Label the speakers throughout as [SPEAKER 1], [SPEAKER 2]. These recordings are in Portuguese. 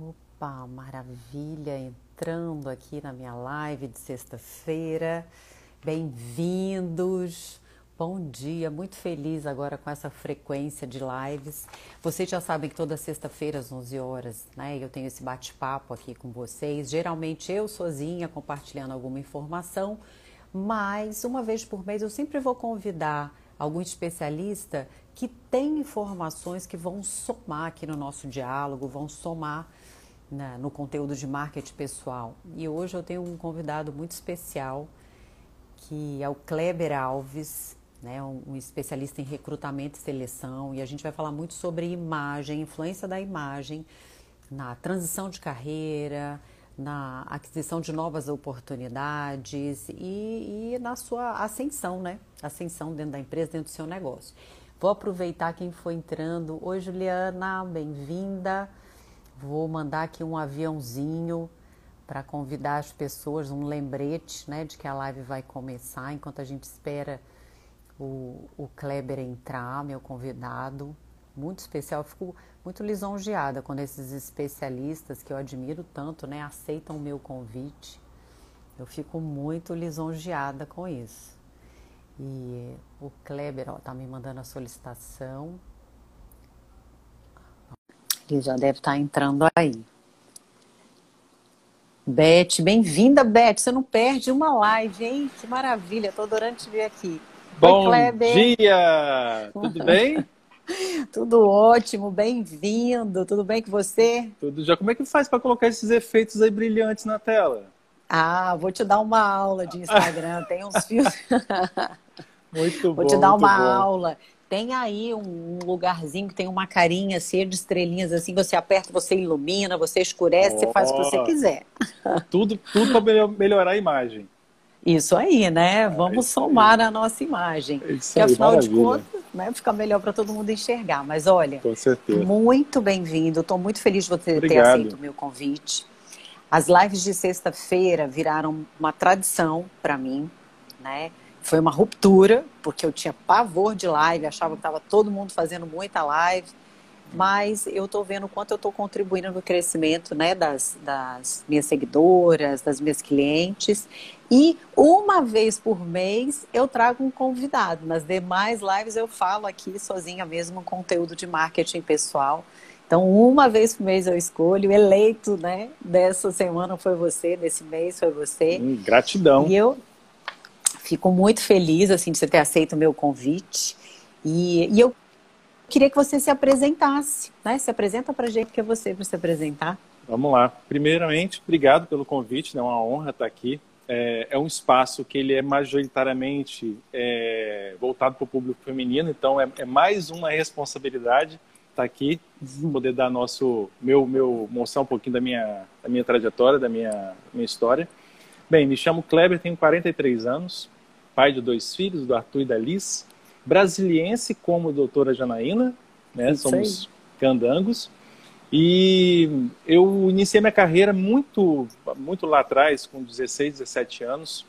[SPEAKER 1] Opa, maravilha! Entrando aqui na minha live de sexta-feira. Bem-vindos! Bom dia, muito feliz agora com essa frequência de lives. Vocês já sabem que toda sexta-feira às 11 horas, né, eu tenho esse bate-papo aqui com vocês. Geralmente eu sozinha compartilhando alguma informação, mas uma vez por mês eu sempre vou convidar algum especialista que tem informações que vão somar aqui no nosso diálogo, vão somar na, no conteúdo de marketing pessoal. E hoje eu tenho um convidado muito especial, que é o Kleber Alves, né, um, especialista em recrutamento e seleção, e a gente vai falar muito sobre imagem, influência da imagem na transição de carreira, na aquisição de novas oportunidades e, e, na sua ascensão, né? Ascensão dentro da empresa, dentro do seu negócio. Vou aproveitar quem foi entrando. Oi, Juliana, bem-vinda. Vou mandar aqui um aviãozinho para convidar as pessoas, um lembrete né, de que a live vai começar, enquanto a gente espera o, o Kleber entrar, meu convidado. Muito especial, fico muito lisonjeada quando esses especialistas que eu admiro tanto né, aceitam o meu convite. Eu fico muito lisonjeada com isso. E o Kleber está me mandando a solicitação. Ele já deve estar tá entrando aí. Beth, bem-vinda, Beth. Você não perde uma live, hein? Que maravilha, estou adorando te ver aqui.
[SPEAKER 2] Bom Oi, dia! Tudo bem?
[SPEAKER 1] Tudo ótimo, bem-vindo. Tudo bem com você?
[SPEAKER 2] Tudo já. Como é que faz para colocar esses efeitos aí brilhantes na tela?
[SPEAKER 1] Ah, vou te dar uma aula de Instagram. Tem uns fios.
[SPEAKER 2] muito bom.
[SPEAKER 1] Vou te dar uma
[SPEAKER 2] bom.
[SPEAKER 1] aula. Tem aí um lugarzinho que tem uma carinha cheia de estrelinhas assim, você aperta, você ilumina, você escurece, oh, você faz o que você quiser.
[SPEAKER 2] Tudo, tudo para melhorar a imagem.
[SPEAKER 1] Isso aí, né? Ah, Vamos somar aí. a nossa imagem. É isso que afinal de contas, né, fica melhor para todo mundo enxergar. Mas olha, muito bem-vindo. Estou muito feliz de você Obrigado. ter aceito o meu convite. As lives de sexta-feira viraram uma tradição para mim, né? Foi uma ruptura, porque eu tinha pavor de live, achava que estava todo mundo fazendo muita live, mas eu estou vendo o quanto eu estou contribuindo no crescimento né, das, das minhas seguidoras, das minhas clientes. E uma vez por mês eu trago um convidado. Nas demais lives eu falo aqui sozinha mesmo conteúdo de marketing pessoal. Então, uma vez por mês eu escolho, eleito, né? Dessa semana foi você, desse mês foi você.
[SPEAKER 2] Hum, gratidão.
[SPEAKER 1] E eu Fico muito feliz assim de você ter aceito o meu convite. E, e eu queria que você se apresentasse, né? Se apresenta para gente que é você para se apresentar.
[SPEAKER 2] Vamos lá. Primeiramente, obrigado pelo convite, é uma honra estar aqui. É, é, um espaço que ele é majoritariamente é, voltado para o público feminino, então é, é, mais uma responsabilidade estar aqui, poder dar nosso, meu, meu, mostrar um pouquinho da minha, da minha trajetória, da minha, minha história. Bem, me chamo Kleber, tenho 43 anos, pai de dois filhos, do Arthur e da Liz, brasiliense como doutora Janaína, né? Somos candangos. E eu iniciei minha carreira muito, muito lá atrás, com 16, 17 anos.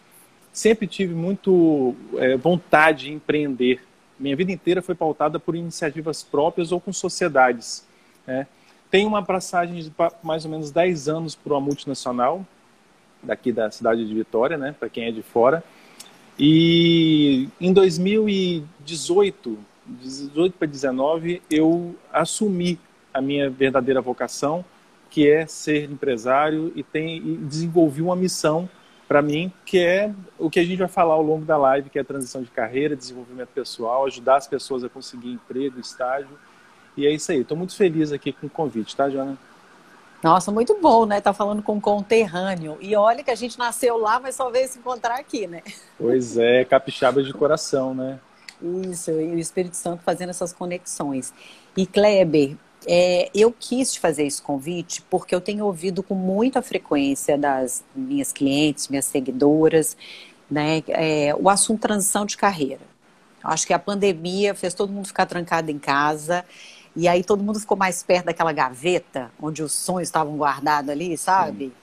[SPEAKER 2] Sempre tive muito é, vontade de empreender. Minha vida inteira foi pautada por iniciativas próprias ou com sociedades. Né? Tenho uma passagem de mais ou menos 10 anos para uma multinacional, daqui da cidade de Vitória, né? para quem é de fora. E em 2018, 18 para 19, eu assumi a minha verdadeira vocação, que é ser empresário e, tem, e desenvolvi uma missão para mim, que é o que a gente vai falar ao longo da live, que é a transição de carreira, desenvolvimento pessoal, ajudar as pessoas a conseguir emprego, estágio. E é isso aí. Estou muito feliz aqui com o convite, tá, Jana?
[SPEAKER 1] Nossa, muito bom, né? Tá falando com um conterrâneo. E olha que a gente nasceu lá, mas só veio se encontrar aqui, né?
[SPEAKER 2] Pois é, capixaba de coração, né?
[SPEAKER 1] Isso, e o Espírito Santo fazendo essas conexões. E Kleber, é, eu quis te fazer esse convite porque eu tenho ouvido com muita frequência das minhas clientes, minhas seguidoras, né, é, o assunto transição de carreira. acho que a pandemia fez todo mundo ficar trancado em casa e aí todo mundo ficou mais perto daquela gaveta onde os sonhos estavam guardados ali, sabe? Sim.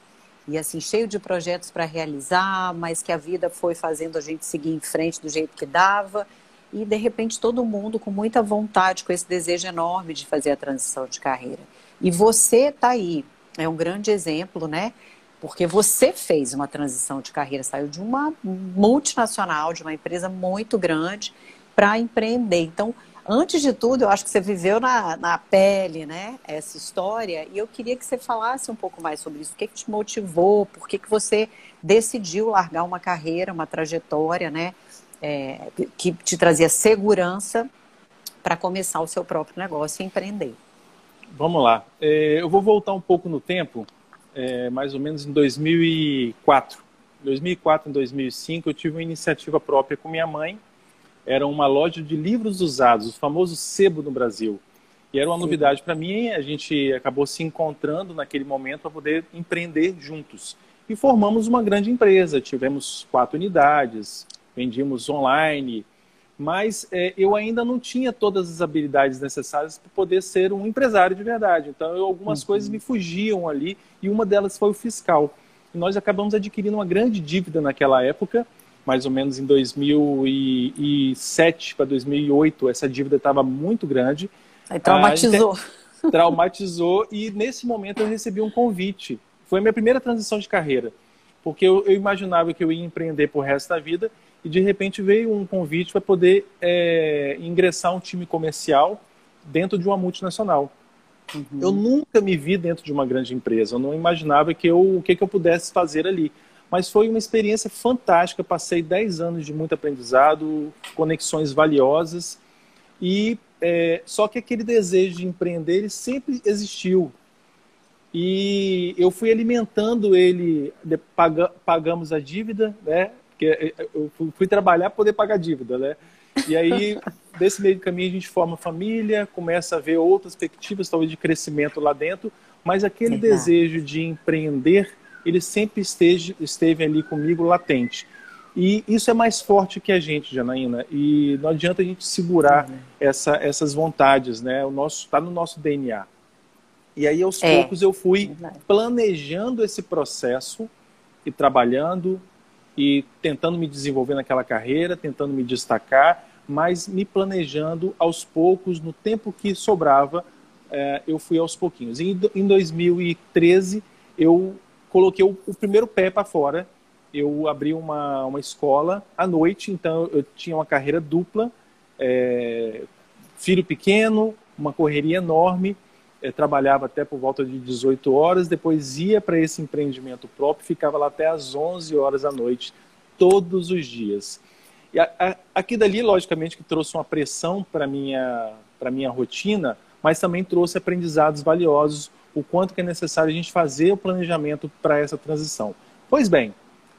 [SPEAKER 1] E assim, cheio de projetos para realizar, mas que a vida foi fazendo a gente seguir em frente do jeito que dava. E de repente todo mundo com muita vontade, com esse desejo enorme de fazer a transição de carreira. E você está aí, é um grande exemplo, né? Porque você fez uma transição de carreira, saiu de uma multinacional, de uma empresa muito grande, para empreender. Então, antes de tudo, eu acho que você viveu na, na pele, né, essa história, e eu queria que você falasse um pouco mais sobre isso. O que, que te motivou? Por que, que você decidiu largar uma carreira, uma trajetória, né, é, que te trazia segurança para começar o seu próprio negócio e empreender?
[SPEAKER 2] Vamos lá. É, eu vou voltar um pouco no tempo, é, mais ou menos em 2004. 2004 em 2005 eu tive uma iniciativa própria com minha mãe. Era uma loja de livros usados, o famoso sebo no Brasil. E era uma Sim. novidade para mim. A gente acabou se encontrando naquele momento para poder empreender juntos. E formamos uma grande empresa. Tivemos quatro unidades, vendíamos online, mas é, eu ainda não tinha todas as habilidades necessárias para poder ser um empresário de verdade. Então, eu, algumas uhum. coisas me fugiam ali e uma delas foi o fiscal. E nós acabamos adquirindo uma grande dívida naquela época, mais ou menos em 2007 para 2008. Essa dívida estava muito grande.
[SPEAKER 1] Aí traumatizou.
[SPEAKER 2] Ah, traumatizou e nesse momento eu recebi um convite. Foi a minha primeira transição de carreira, porque eu, eu imaginava que eu ia empreender por resto da vida e de repente veio um convite para poder é, ingressar um time comercial dentro de uma multinacional. Uhum. Eu nunca me vi dentro de uma grande empresa, eu não imaginava que eu, o que, que eu pudesse fazer ali. Mas foi uma experiência fantástica, passei 10 anos de muito aprendizado, conexões valiosas, e é, só que aquele desejo de empreender ele sempre existiu. E eu fui alimentando ele, pagamos a dívida, né? porque é, é, eu fui trabalhar para poder pagar dívida, né? E aí, desse meio de caminho, a gente forma família, começa a ver outras perspectivas, talvez de crescimento lá dentro, mas aquele Exato. desejo de empreender, ele sempre esteve, esteve ali comigo latente. E isso é mais forte que a gente, Janaína, e não adianta a gente segurar uhum. essa, essas vontades, né? O nosso está no nosso DNA. E aí, aos é. poucos, eu fui planejando esse processo e trabalhando, e tentando me desenvolver naquela carreira, tentando me destacar, mas me planejando aos poucos, no tempo que sobrava, é, eu fui aos pouquinhos. E em 2013, eu coloquei o, o primeiro pé para fora. Eu abri uma, uma escola à noite, então eu tinha uma carreira dupla, é, filho pequeno, uma correria enorme, é, trabalhava até por volta de 18 horas, depois ia para esse empreendimento próprio, ficava lá até às 11 horas da noite, todos os dias. E a, a, aqui dali, logicamente, que trouxe uma pressão para minha para minha rotina, mas também trouxe aprendizados valiosos, o quanto que é necessário a gente fazer o planejamento para essa transição. Pois bem,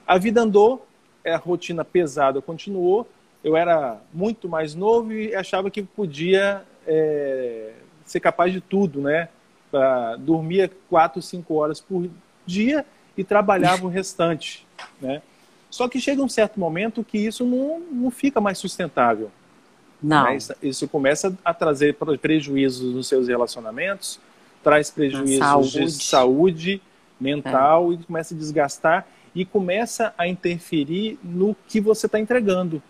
[SPEAKER 2] a vida andou, a rotina pesada continuou, eu era muito mais novo e achava que podia é, ser capaz de tudo, né? Uh, dormia quatro, cinco horas por dia e trabalhava o restante, né? Só que chega um certo momento que isso não, não fica mais sustentável.
[SPEAKER 1] Não. Né?
[SPEAKER 2] Isso, isso, começa a trazer prejuízos nos seus relacionamentos, traz prejuízos saúde. de saúde mental é. e começa a desgastar e começa a interferir no que você está entregando,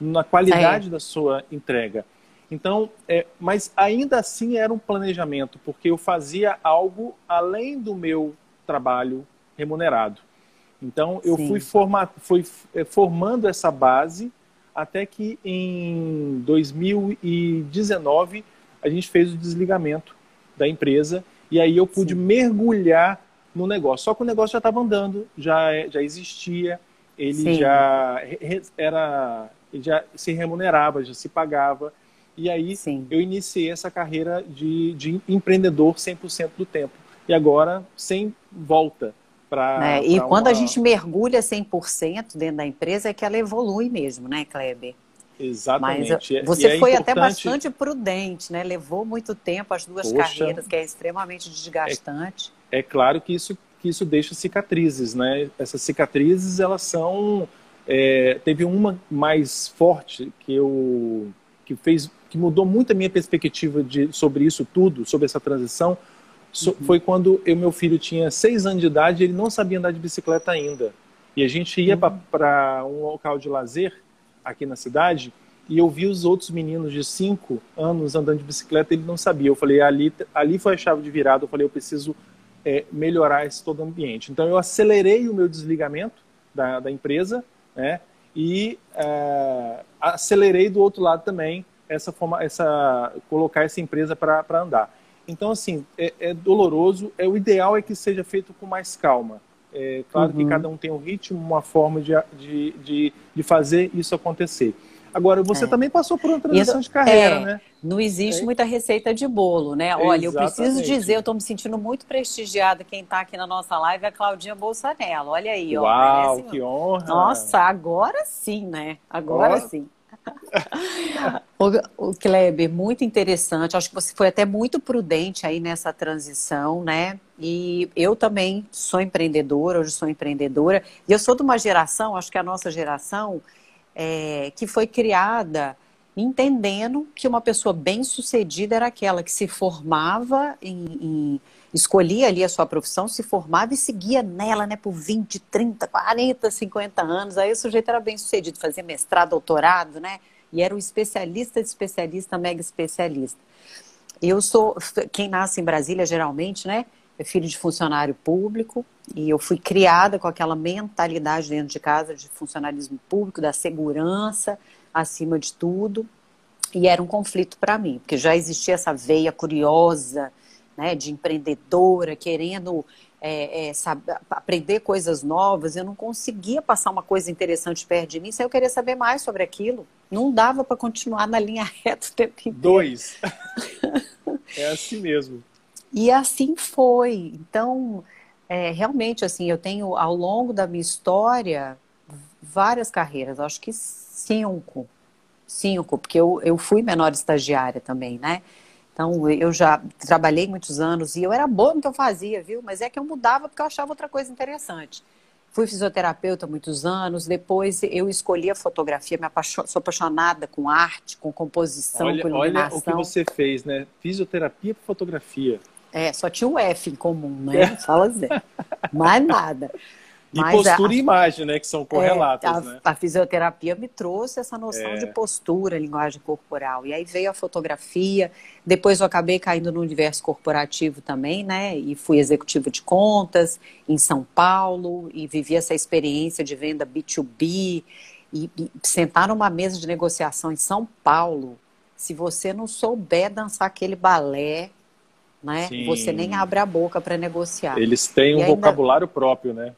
[SPEAKER 2] na qualidade é. da sua entrega. Então, é, mas ainda assim era um planejamento, porque eu fazia algo além do meu trabalho remunerado. Então, eu fui, forma, fui é, formando essa base até que em 2019 a gente fez o desligamento da empresa e aí eu pude Sim. mergulhar no negócio. Só que o negócio já estava andando, já, é, já existia, ele Sim. já era, já se remunerava, já se pagava. E aí Sim. eu iniciei essa carreira de, de empreendedor 100% do tempo. E agora, sem volta. Pra,
[SPEAKER 1] é, e pra quando uma... a gente mergulha 100% dentro da empresa, é que ela evolui mesmo, né, Kleber?
[SPEAKER 2] Exatamente.
[SPEAKER 1] Mas você é foi importante... até bastante prudente, né? Levou muito tempo as duas Poxa, carreiras, que é extremamente desgastante.
[SPEAKER 2] É, é, claro que isso, que isso deixa cicatrizes, né? Essas cicatrizes, elas são... É, teve uma mais forte que eu que fez que mudou muito a minha perspectiva de, sobre isso tudo, sobre essa transição, uhum. foi quando eu, meu filho tinha seis anos de idade e ele não sabia andar de bicicleta ainda. E a gente ia uhum. para um local de lazer aqui na cidade e eu vi os outros meninos de cinco anos andando de bicicleta ele não sabia. Eu falei, ali, ali foi a chave de virada. Eu falei, eu preciso é, melhorar esse todo ambiente. Então, eu acelerei o meu desligamento da, da empresa, né? E é, acelerei do outro lado também essa forma, essa colocar essa empresa para andar. Então, assim, é, é, doloroso. É o ideal é que seja feito com mais calma. É claro uhum. que cada um tem um ritmo, uma forma de, de, de, de fazer isso acontecer. Agora, você é. também passou por uma transição isso, de carreira, é, né?
[SPEAKER 1] Não existe é. muita receita de bolo, né? Olha, eu preciso dizer, eu estou me sentindo muito prestigiada. Quem está aqui na nossa live é a Claudinha Bolsonaro. Olha aí,
[SPEAKER 2] ó. Uau, que honra!
[SPEAKER 1] Nossa, agora sim, né? Agora sim. O, o Kleber, muito interessante. Acho que você foi até muito prudente aí nessa transição, né? E eu também sou empreendedora, hoje sou empreendedora. E eu sou de uma geração, acho que a nossa geração, é, que foi criada entendendo que uma pessoa bem sucedida era aquela que se formava em, em escolhia ali a sua profissão, se formava e seguia nela, né, por 20, 30, 40, 50 anos. Aí o sujeito era bem sucedido, fazia mestrado, doutorado, né? E era um especialista de especialista, mega especialista. Eu sou, quem nasce em Brasília geralmente, né, é filho de funcionário público, e eu fui criada com aquela mentalidade dentro de casa de funcionalismo público, da segurança acima de tudo. E era um conflito para mim, porque já existia essa veia curiosa, né, de empreendedora, querendo é, é, saber, aprender coisas novas, eu não conseguia passar uma coisa interessante perto de mim, sem eu querer saber mais sobre aquilo. Não dava para continuar na linha reta o tempo inteiro.
[SPEAKER 2] Dois. é assim mesmo.
[SPEAKER 1] E assim foi. Então, é, realmente, assim, eu tenho ao longo da minha história várias carreiras, acho que cinco. Cinco, porque eu, eu fui menor estagiária também, né? Então, eu já trabalhei muitos anos e eu era boa no que eu fazia, viu? Mas é que eu mudava porque eu achava outra coisa interessante. Fui fisioterapeuta muitos anos, depois eu escolhi a fotografia, me apaixon... sou apaixonada com arte, com composição,
[SPEAKER 2] olha,
[SPEAKER 1] com iluminação.
[SPEAKER 2] Olha o que você fez, né? Fisioterapia para fotografia.
[SPEAKER 1] É, só tinha o F em comum, né? Fala Zé. Mais nada.
[SPEAKER 2] E Mas postura a, e imagem, né? Que são correlatas, é,
[SPEAKER 1] a,
[SPEAKER 2] né?
[SPEAKER 1] A fisioterapia me trouxe essa noção é. de postura, linguagem corporal. E aí veio a fotografia. Depois eu acabei caindo no universo corporativo também, né? E fui executivo de contas em São Paulo e vivi essa experiência de venda B2B. E, e sentar numa mesa de negociação em São Paulo, se você não souber dançar aquele balé, né? Sim. Você nem abre a boca para negociar.
[SPEAKER 2] Eles têm um ainda... vocabulário próprio, né?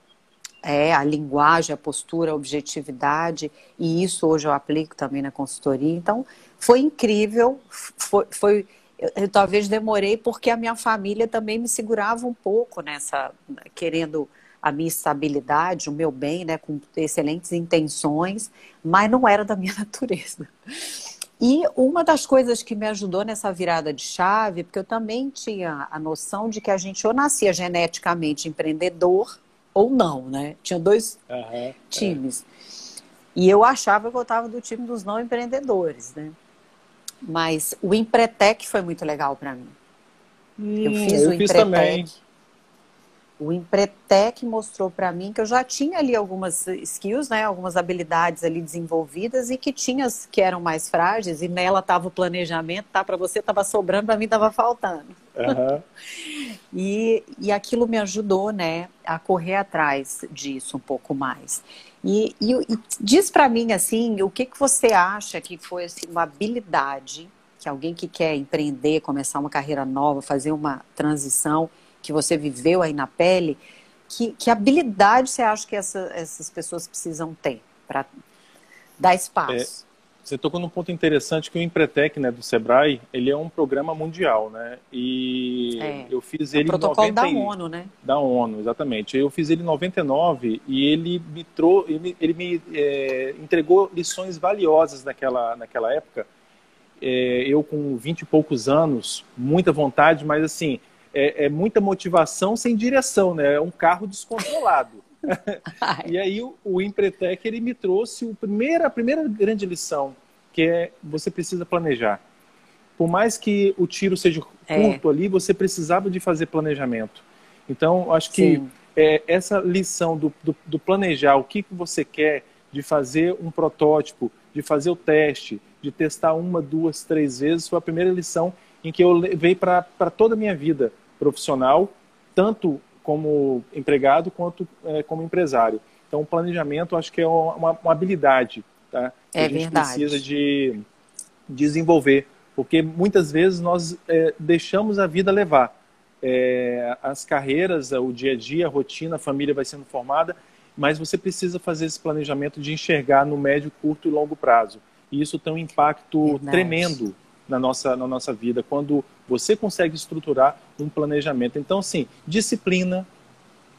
[SPEAKER 1] É, a linguagem, a postura, a objetividade, e isso hoje eu aplico também na consultoria. Então, foi incrível, foi, foi eu, eu, talvez demorei porque a minha família também me segurava um pouco nessa, querendo a minha estabilidade, o meu bem, né, com excelentes intenções, mas não era da minha natureza. E uma das coisas que me ajudou nessa virada de chave, porque eu também tinha a noção de que a gente ou nascia geneticamente empreendedor, ou não, né? Tinha dois uhum, times. É. E eu achava que eu estava do time dos não empreendedores, né? Mas o Empretec foi muito legal para mim.
[SPEAKER 2] Hum, eu fiz eu o fiz Empretec. Também.
[SPEAKER 1] O Empretec mostrou para mim que eu já tinha ali algumas skills, né, algumas habilidades ali desenvolvidas e que tinha as que eram mais frágeis e nela estava o planejamento, tá? Para você estava sobrando, para mim estava faltando. Uhum. e, e aquilo me ajudou, né, a correr atrás disso um pouco mais. E, e, e diz para mim assim, o que que você acha que foi assim, uma habilidade que alguém que quer empreender, começar uma carreira nova, fazer uma transição que você viveu aí na pele, que, que habilidade você acha que essa, essas pessoas precisam ter para dar espaço?
[SPEAKER 2] É, você tocou num ponto interessante que o Empretec, né, do Sebrae, ele é um programa mundial, né? E é, eu fiz ele é o
[SPEAKER 1] protocolo 90, da ONU, né?
[SPEAKER 2] Da ONU, exatamente. Eu fiz ele em 99 e ele me trouxe, ele, ele me é, entregou lições valiosas naquela, naquela época. É, eu com 20 e poucos anos, muita vontade, mas assim, é, é muita motivação sem direção, né? É um carro descontrolado. e aí o, o Empretec ele me trouxe o primeira, a primeira grande lição, que é você precisa planejar. Por mais que o tiro seja é. curto é. ali, você precisava de fazer planejamento. Então, acho que é, essa lição do, do, do, planejar o que, que você quer, de fazer um protótipo, de fazer o teste, de testar uma, duas, três vezes, foi a primeira lição em que eu levei para toda a minha vida profissional tanto como empregado quanto é, como empresário. Então, o planejamento acho que é uma, uma habilidade tá? que
[SPEAKER 1] é
[SPEAKER 2] a gente
[SPEAKER 1] verdade.
[SPEAKER 2] precisa de desenvolver, porque muitas vezes nós é, deixamos a vida levar. É, as carreiras, o dia a dia, a rotina, a família vai sendo formada, mas você precisa fazer esse planejamento de enxergar no médio, curto e longo prazo. E isso tem um impacto verdade. tremendo na nossa, na nossa vida, quando você consegue estruturar um planejamento. Então, sim, disciplina,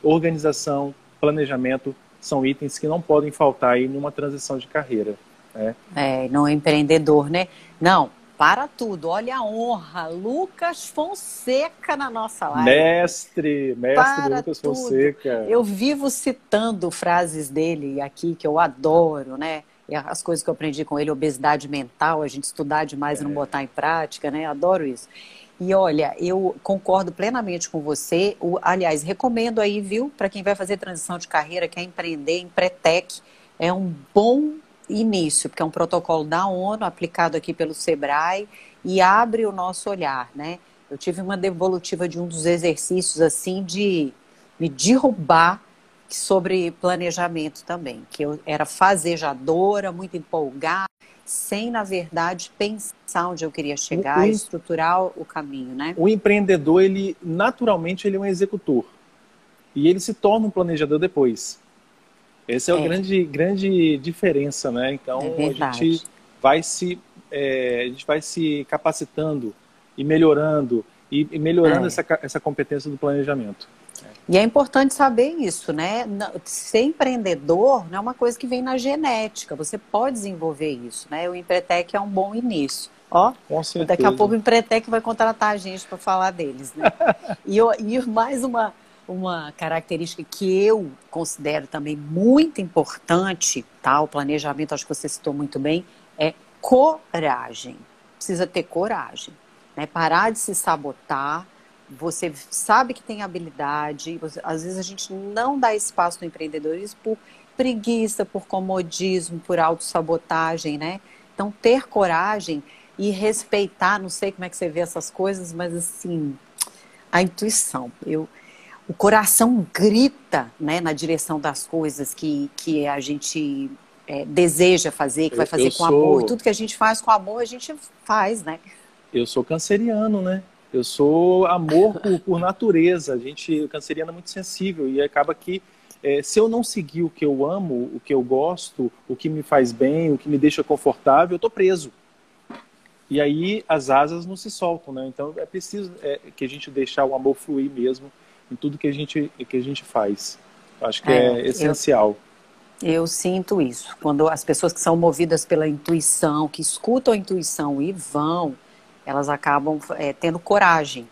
[SPEAKER 2] organização, planejamento são itens que não podem faltar aí numa transição de carreira. Né?
[SPEAKER 1] É, no empreendedor, né? Não, para tudo, olha a honra, Lucas Fonseca na nossa live.
[SPEAKER 2] Mestre, mestre para Lucas tudo. Fonseca.
[SPEAKER 1] Eu vivo citando frases dele aqui que eu adoro, né? As coisas que eu aprendi com ele, obesidade mental, a gente estudar demais é. e não botar em prática, né? Adoro isso. E olha, eu concordo plenamente com você. O, aliás, recomendo aí, viu, para quem vai fazer transição de carreira, quer empreender em Pretec, é um bom início, porque é um protocolo da ONU aplicado aqui pelo Sebrae e abre o nosso olhar, né? Eu tive uma devolutiva de um dos exercícios assim de me derrubar sobre planejamento também, que eu era fazejadora, muito empolgada, sem, na verdade, pensar onde eu queria chegar, o, estruturar o caminho, né?
[SPEAKER 2] O empreendedor, ele, naturalmente, ele é um executor. E ele se torna um planejador depois. Essa é, é. a grande, grande diferença, né? Então, é a gente vai se... É, a gente vai se capacitando e melhorando, e, e melhorando é. essa, essa competência do planejamento.
[SPEAKER 1] E é importante saber isso, né? Ser empreendedor não é uma coisa que vem na genética, você pode desenvolver isso, né? O Empretec é um bom início. Ó, daqui a pouco o Empretec vai contratar a gente para falar deles, né? e, eu, e mais uma, uma característica que eu considero também muito importante, tá? O planejamento, acho que você citou muito bem, é coragem. Precisa ter coragem, né? Parar de se sabotar, você sabe que tem habilidade, você, às vezes a gente não dá espaço no empreendedorismo por preguiça, por comodismo, por autossabotagem, né? Então, ter coragem e respeitar, não sei como é que você vê essas coisas, mas assim, a intuição. Eu, o coração grita né, na direção das coisas que, que a gente é, deseja fazer, que vai fazer eu com sou... amor. Tudo que a gente faz com amor, a gente faz, né?
[SPEAKER 2] Eu sou canceriano, né? Eu sou amor por, por natureza. A gente, canceriano, é muito sensível e acaba que é, se eu não seguir o que eu amo, o que eu gosto, o que me faz bem, o que me deixa confortável, eu tô preso. E aí as asas não se soltam, né? Então é preciso é, que a gente deixar o amor fluir mesmo em tudo que a gente que a gente faz. Acho que é, é essencial.
[SPEAKER 1] Eu, eu sinto isso. Quando as pessoas que são movidas pela intuição, que escutam a intuição e vão, elas acabam é, tendo coragem,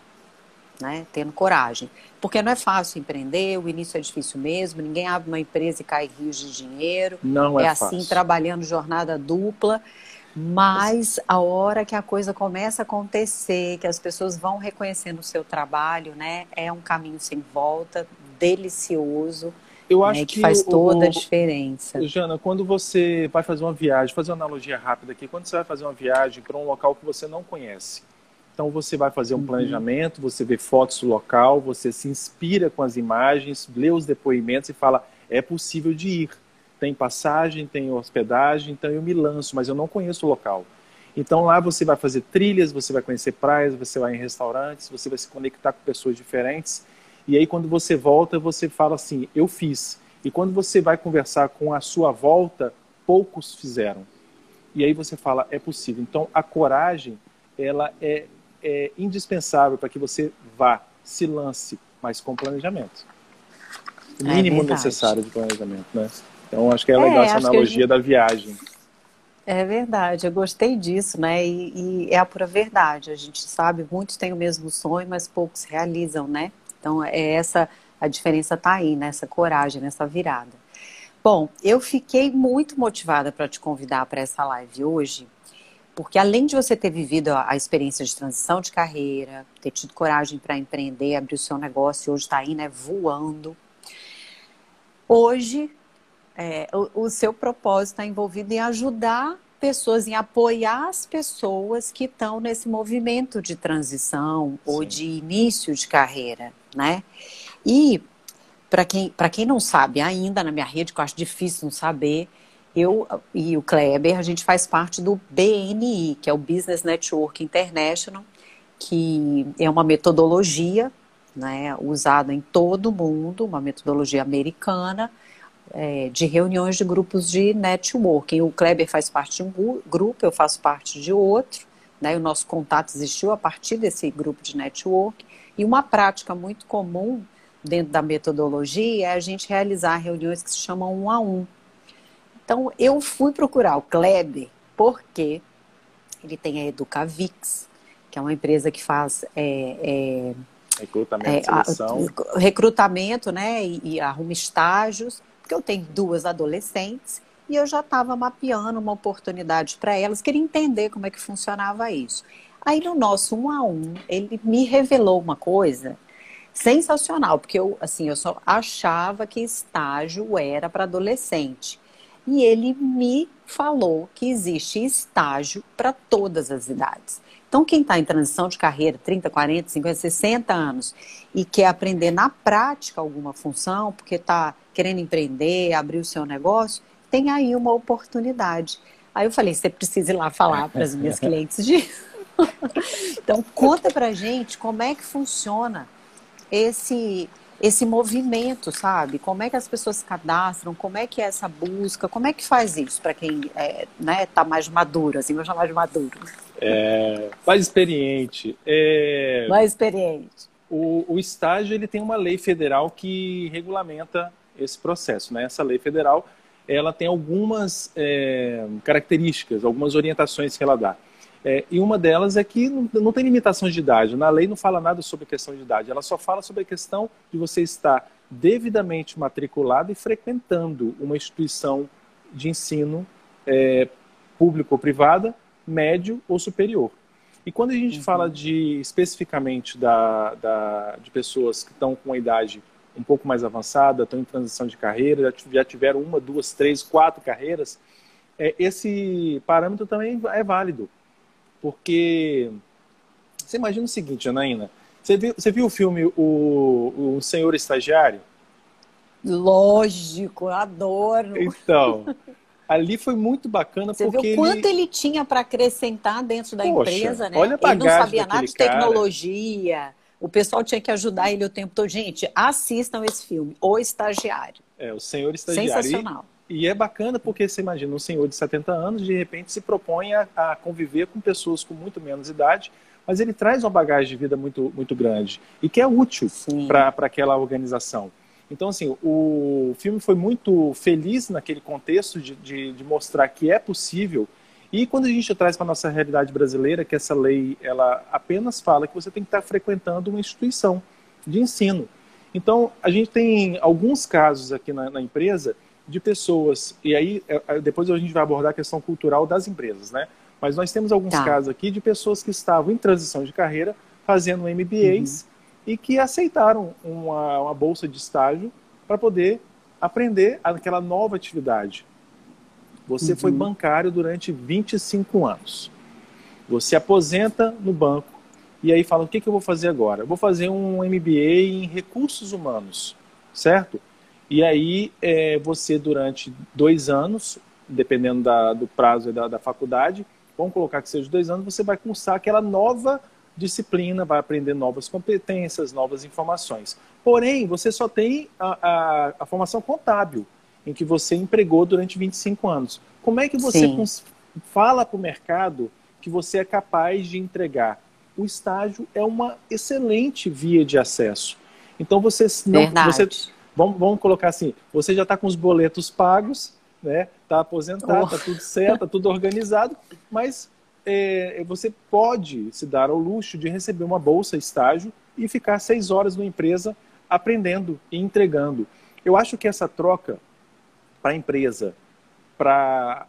[SPEAKER 1] né? Tendo coragem. Porque não é fácil empreender, o início é difícil mesmo, ninguém abre uma empresa e cai rios de dinheiro.
[SPEAKER 2] Não é,
[SPEAKER 1] é assim,
[SPEAKER 2] fácil.
[SPEAKER 1] trabalhando jornada dupla. Mas a hora que a coisa começa a acontecer, que as pessoas vão reconhecendo o seu trabalho, né? É um caminho sem volta, delicioso. Eu né, acho que, que, faz toda o, a diferença.
[SPEAKER 2] Jana, quando você vai fazer uma viagem, fazer uma analogia rápida aqui, quando você vai fazer uma viagem para um local que você não conhece, então você vai fazer um uhum. planejamento, você vê fotos do local, você se inspira com as imagens, lê os depoimentos e fala: é possível de ir. Tem passagem, tem hospedagem, então eu me lanço, mas eu não conheço o local. Então lá você vai fazer trilhas, você vai conhecer praias, você vai em restaurantes, você vai se conectar com pessoas diferentes e aí, quando você volta, você fala assim: eu fiz. E quando você vai conversar com a sua volta, poucos fizeram. E aí você fala: é possível. Então, a coragem, ela é, é indispensável para que você vá, se lance, mas com planejamento. O é mínimo é necessário de planejamento, né? Então, acho que é legal é, essa analogia gente... da viagem.
[SPEAKER 1] É verdade, eu gostei disso, né? E, e, é a pura verdade. A gente sabe, muitos têm o mesmo sonho, mas poucos realizam, né? Então, é essa a diferença está aí, nessa coragem, nessa virada. Bom, eu fiquei muito motivada para te convidar para essa live hoje, porque além de você ter vivido a, a experiência de transição de carreira, ter tido coragem para empreender, abrir o seu negócio, hoje está aí, né, voando. Hoje, é, o, o seu propósito está envolvido em ajudar pessoas, em apoiar as pessoas que estão nesse movimento de transição Sim. ou de início de carreira né? E para quem, quem não sabe ainda, na minha rede, que eu acho difícil não saber, eu e o Kleber, a gente faz parte do BNI, que é o Business Network International, que é uma metodologia né, usada em todo o mundo, uma metodologia americana, é, de reuniões de grupos de networking. O Kleber faz parte de um grupo, eu faço parte de outro, né, o nosso contato existiu a partir desse grupo de network, e uma prática muito comum dentro da metodologia é a gente realizar reuniões que se chamam um a um. Então, eu fui procurar o Kleber porque ele tem a Educavix, que é uma empresa que faz é, é,
[SPEAKER 2] recrutamento, é,
[SPEAKER 1] recrutamento, né, e, e arruma estágios, porque eu tenho duas adolescentes e eu já estava mapeando uma oportunidade para elas, queria entender como é que funcionava isso. Aí no nosso um a um, ele me revelou uma coisa sensacional, porque eu assim, eu só achava que estágio era para adolescente e ele me falou que existe estágio para todas as idades. Então, quem está em transição de carreira, 30, 40, 50, 60 anos, e quer aprender na prática alguma função, porque está querendo empreender, abrir o seu negócio, tem aí uma oportunidade. Aí eu falei, você precisa ir lá falar para as minhas clientes disso. então, conta para gente como é que funciona esse esse movimento, sabe? Como é que as pessoas se cadastram? Como é que é essa busca? Como é que faz isso para quem é, né, tá mais maduro, assim, vou chamar de maduro?
[SPEAKER 2] É, mais experiente. É,
[SPEAKER 1] mais experiente.
[SPEAKER 2] O, o estágio ele tem uma lei federal que regulamenta esse processo, né? Essa lei federal ela tem algumas é, características, algumas orientações que ela dá. É, e uma delas é que não, não, tem limitação de idade. Na lei não fala nada sobre a questão de idade. Ela só fala sobre a questão de você estar devidamente matriculado e frequentando uma instituição de ensino é, público ou privada, médio ou superior. E quando a gente uhum. fala de especificamente da, da, de pessoas que estão com a idade um pouco mais avançada, estão em transição de carreira, já tiveram uma, duas, três, quatro carreiras, é, esse parâmetro também é válido. Porque você imagina o seguinte, Anaína, você viu, você viu o filme o, o Senhor Estagiário?
[SPEAKER 1] Lógico, adoro.
[SPEAKER 2] Então, ali foi muito bacana
[SPEAKER 1] Você
[SPEAKER 2] porque
[SPEAKER 1] viu quanto ele, ele tinha para acrescentar dentro da Poxa, empresa, né?
[SPEAKER 2] Olha a
[SPEAKER 1] ele não sabia nada de
[SPEAKER 2] tecnologia.
[SPEAKER 1] Cara. O pessoal tinha que ajudar ele o tempo todo. Gente, assistam esse filme, O Estagiário.
[SPEAKER 2] É, o Senhor Estagiário.
[SPEAKER 1] Sensacional.
[SPEAKER 2] E é bacana porque você imagina um senhor de 70 anos, de repente se propõe a, a conviver com pessoas com muito menos idade, mas ele traz uma bagagem de vida muito, muito grande e que é útil para aquela organização. Então, assim, o filme foi muito feliz naquele contexto de, de, de mostrar que é possível. E quando a gente traz para a nossa realidade brasileira, que essa lei ela apenas fala que você tem que estar frequentando uma instituição de ensino. Então, a gente tem alguns casos aqui na, na empresa de pessoas, e aí é, é, depois a gente vai abordar a questão cultural das empresas, né? Mas nós temos alguns tá. casos aqui de pessoas que estavam em transição de carreira, fazendo MBAs uhum. e que aceitaram uma, uma bolsa de estágio para poder aprender aquela nova atividade. Você uhum. foi bancário durante 25 anos. Você aposenta no banco e aí fala: o que, que eu vou fazer agora? Eu vou fazer um MBA em recursos humanos, certo? E aí é, você, durante dois anos, dependendo da, do prazo da, da faculdade, vamos colocar que seja dois anos, você vai cursar aquela nova disciplina, vai aprender novas competências, novas informações. Porém, você só tem a, a, a formação contábil, em que você empregou durante 25 anos. Como é que você fala para o mercado que você é capaz de entregar? O estágio é uma excelente via de acesso. Então você não, você, Vamos, vamos colocar assim, você já está com os boletos pagos, né? Está aposentado, está oh. tudo certo, está tudo organizado, mas é, você pode se dar ao luxo de receber uma bolsa estágio e ficar seis horas numa empresa aprendendo e entregando. Eu acho que essa troca para a empresa, para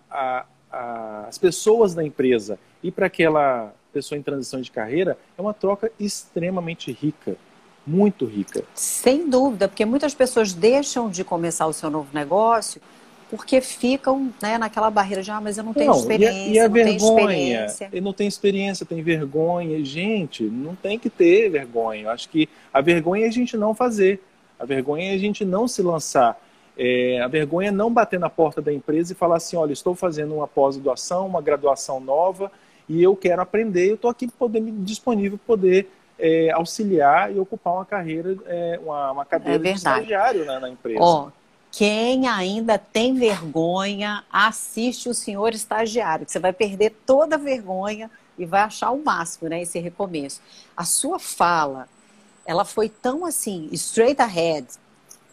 [SPEAKER 2] as pessoas da empresa e para aquela pessoa em transição de carreira é uma troca extremamente rica muito rica.
[SPEAKER 1] Sem dúvida, porque muitas pessoas deixam de começar o seu novo negócio porque ficam né, naquela barreira de, ah, mas eu não tenho não, experiência,
[SPEAKER 2] e a, e a
[SPEAKER 1] não
[SPEAKER 2] vergonha,
[SPEAKER 1] tenho.
[SPEAKER 2] Ele não tem experiência, tem vergonha. Gente, não tem que ter vergonha. Eu acho que a vergonha é a gente não fazer. A vergonha é a gente não se lançar. É, a vergonha é não bater na porta da empresa e falar assim, olha, estou fazendo uma pós-graduação, uma graduação nova e eu quero aprender, eu estou aqui poder, disponível para poder é, auxiliar e ocupar uma carreira, é, uma, uma cadeira é de estagiário né, na empresa.
[SPEAKER 1] Ó, quem ainda tem vergonha, assiste o senhor estagiário, que você vai perder toda a vergonha e vai achar o máximo, né, esse recomeço. A sua fala, ela foi tão assim, straight ahead,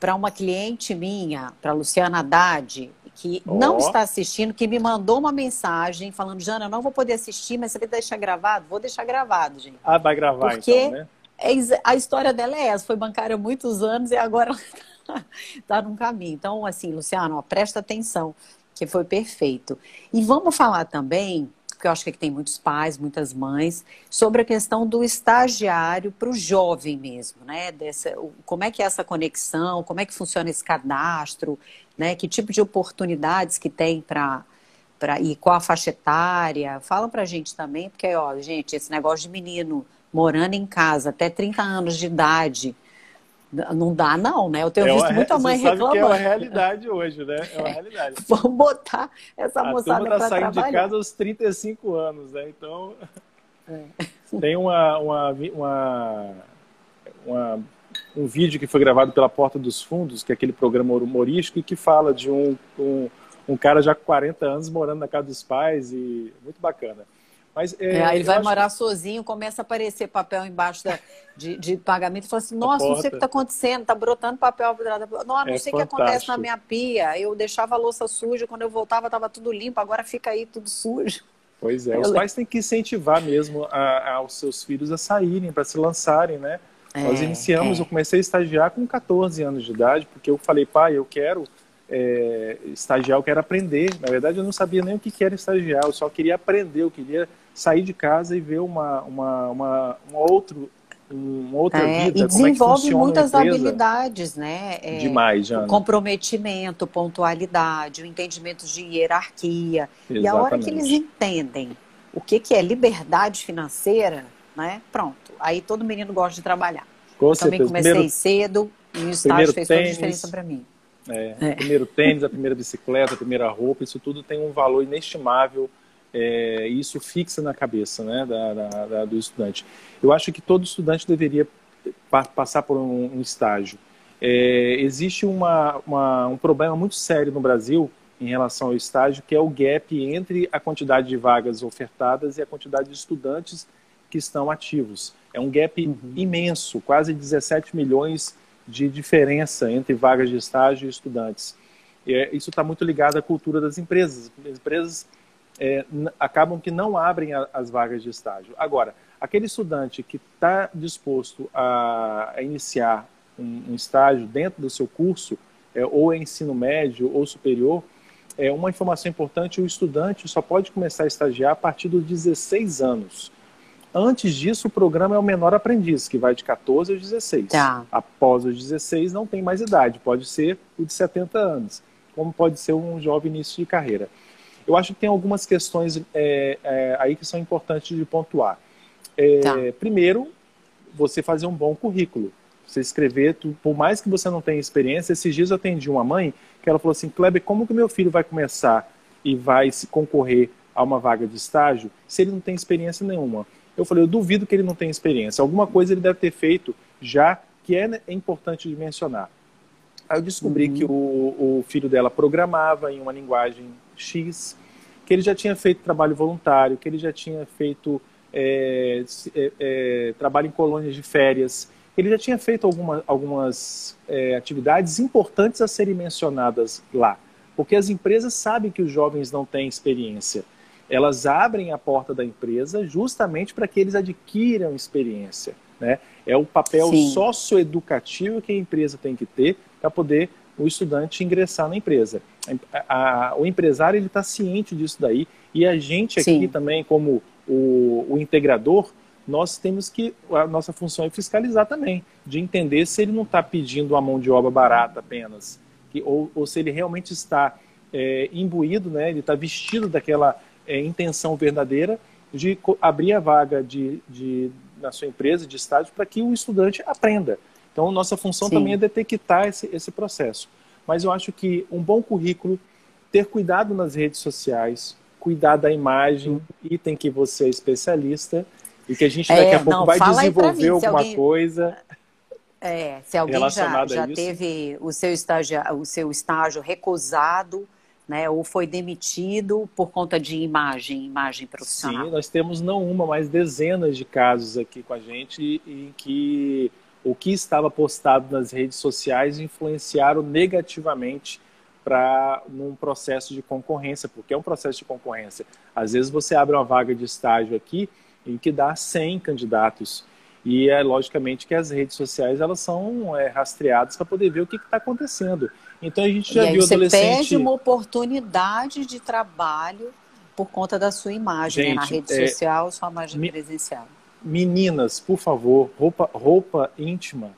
[SPEAKER 1] para uma cliente minha, para Luciana Haddad, que oh. não está assistindo, que me mandou uma mensagem falando, Jana, não vou poder assistir, mas você vai deixar gravado? Vou deixar gravado, gente.
[SPEAKER 2] Ah, vai gravar
[SPEAKER 1] Porque
[SPEAKER 2] então, né?
[SPEAKER 1] É a história dela é essa, foi bancária há muitos anos e agora ela está num caminho. Então, assim, Luciano, ó, presta atenção, que foi perfeito. E vamos falar também porque eu acho que tem muitos pais, muitas mães, sobre a questão do estagiário para o jovem mesmo, né? Dessa, como é que é essa conexão, como é que funciona esse cadastro, né? Que tipo de oportunidades que tem para para e qual a faixa etária? Fala para a gente também, porque ó, gente, esse negócio de menino morando em casa até 30 anos de idade, não dá, não, né? Eu tenho é visto muita mãe reclamando.
[SPEAKER 2] é uma realidade hoje, né? É uma realidade.
[SPEAKER 1] Vamos botar essa a moçada para
[SPEAKER 2] tá
[SPEAKER 1] saindo
[SPEAKER 2] de casa aos 35 anos, né? Então, é. tem uma, uma, uma, uma, um vídeo que foi gravado pela Porta dos Fundos, que é aquele programa humorístico, e que fala de um, um, um cara já com 40 anos morando na casa dos pais, e muito bacana.
[SPEAKER 1] Mas, é, é, aí ele vai morar que... sozinho, começa a aparecer papel embaixo da, de, de pagamento e fala assim, nossa, não sei o que está acontecendo, está brotando papel. Não, não é sei o que acontece na minha pia. Eu deixava a louça suja, quando eu voltava estava tudo limpo, agora fica aí tudo sujo.
[SPEAKER 2] Pois é, eu os pais têm que incentivar mesmo a, a, os seus filhos a saírem, para se lançarem, né? É, Nós iniciamos, é. eu comecei a estagiar com 14 anos de idade, porque eu falei, pai, eu quero é, estagiar, eu quero aprender. Na verdade, eu não sabia nem o que era estagiar, eu só queria aprender, eu queria sair de casa e ver uma, uma, uma, outro, uma outra é, vida.
[SPEAKER 1] E é desenvolve é muitas habilidades, né?
[SPEAKER 2] É, Demais, Jana.
[SPEAKER 1] O comprometimento, pontualidade, o entendimento de hierarquia. Exatamente. E a hora que eles entendem o que, que é liberdade financeira, né? Pronto. Aí todo menino gosta de trabalhar. Com também comecei primeiro, cedo e o estágio fez toda a diferença para mim.
[SPEAKER 2] É, é. Primeiro tênis, a primeira bicicleta, a primeira roupa, isso tudo tem um valor inestimável é, isso fixa na cabeça né, da, da, da, do estudante. Eu acho que todo estudante deveria pa passar por um, um estágio. É, existe uma, uma, um problema muito sério no Brasil em relação ao estágio, que é o gap entre a quantidade de vagas ofertadas e a quantidade de estudantes que estão ativos. É um gap uhum. imenso, quase 17 milhões de diferença entre vagas de estágio e estudantes. É, isso está muito ligado à cultura das empresas. As empresas é, acabam que não abrem a, as vagas de estágio. Agora, aquele estudante que está disposto a, a iniciar um, um, estágio dentro do seu curso, é, ou é ensino médio ou superior, é uma informação importante: o estudante só pode começar a estagiar a partir dos 16 anos. Antes disso, o programa é o menor aprendiz, que vai de 14 aos 16. Tá. Após os 16, não tem mais idade, pode ser o de 70 anos, como pode ser um jovem início de carreira. Eu acho que tem algumas questões é, é, aí que são importantes de pontuar. É, tá. Primeiro, você fazer um bom currículo. Você escrever, tu, por mais que você não tenha experiência, esses dias eu atendi uma mãe que ela falou assim, Kleber, como que meu filho vai começar e vai se concorrer a uma vaga de estágio se ele não tem experiência nenhuma? Eu falei, eu duvido que ele não tenha experiência. Alguma coisa ele deve ter feito já que é, é importante de mencionar. Aí eu descobri uhum. que o, o, filho dela programava em uma linguagem X, que ele já tinha feito trabalho voluntário, que ele já tinha feito é, é, é, trabalho em colônias de férias, ele já tinha feito alguma, algumas é, atividades importantes a serem mencionadas lá. Porque as empresas sabem que os jovens não têm experiência. Elas abrem a porta da empresa justamente para que eles adquiram experiência. Né? É o papel Sim. socioeducativo que a empresa tem que ter para poder o estudante ingressar na empresa. A, a, o empresário ele está ciente disso daí e a gente aqui Sim. também, como o, o, integrador, nós temos que a nossa função é fiscalizar também, de entender se ele não está pedindo a mão de obra barata apenas, que, ou, ou se ele realmente está é, imbuído, né, ele está vestido daquela é, intenção verdadeira de abrir a vaga de, de, na sua empresa de estágio para que o estudante aprenda. Então, nossa função Sim. também é detectar esse, esse processo. Mas eu acho que um bom currículo, ter cuidado nas redes sociais, cuidar da imagem, item que você é especialista, e que a gente daqui é, a pouco não, vai desenvolver alguma alguém... coisa.
[SPEAKER 1] É, se alguém já, já teve o seu, estágio, o seu estágio recusado, né, ou foi demitido por conta de imagem, imagem profissional.
[SPEAKER 2] Sim, nós temos não uma, mas dezenas de casos aqui com a gente em que o que estava postado nas redes sociais influenciaram negativamente para num processo de concorrência, porque é um processo de concorrência. Às vezes você abre uma vaga de estágio aqui em que dá 100 candidatos e é logicamente que as redes sociais elas são é, rastreadas para poder ver o que está acontecendo. Então a gente já
[SPEAKER 1] e
[SPEAKER 2] viu
[SPEAKER 1] você adolescente. perde uma oportunidade de trabalho por conta da sua imagem gente, né? na rede é... social, sua imagem Mi... presencial.
[SPEAKER 2] Meninas, por favor, roupa, roupa íntima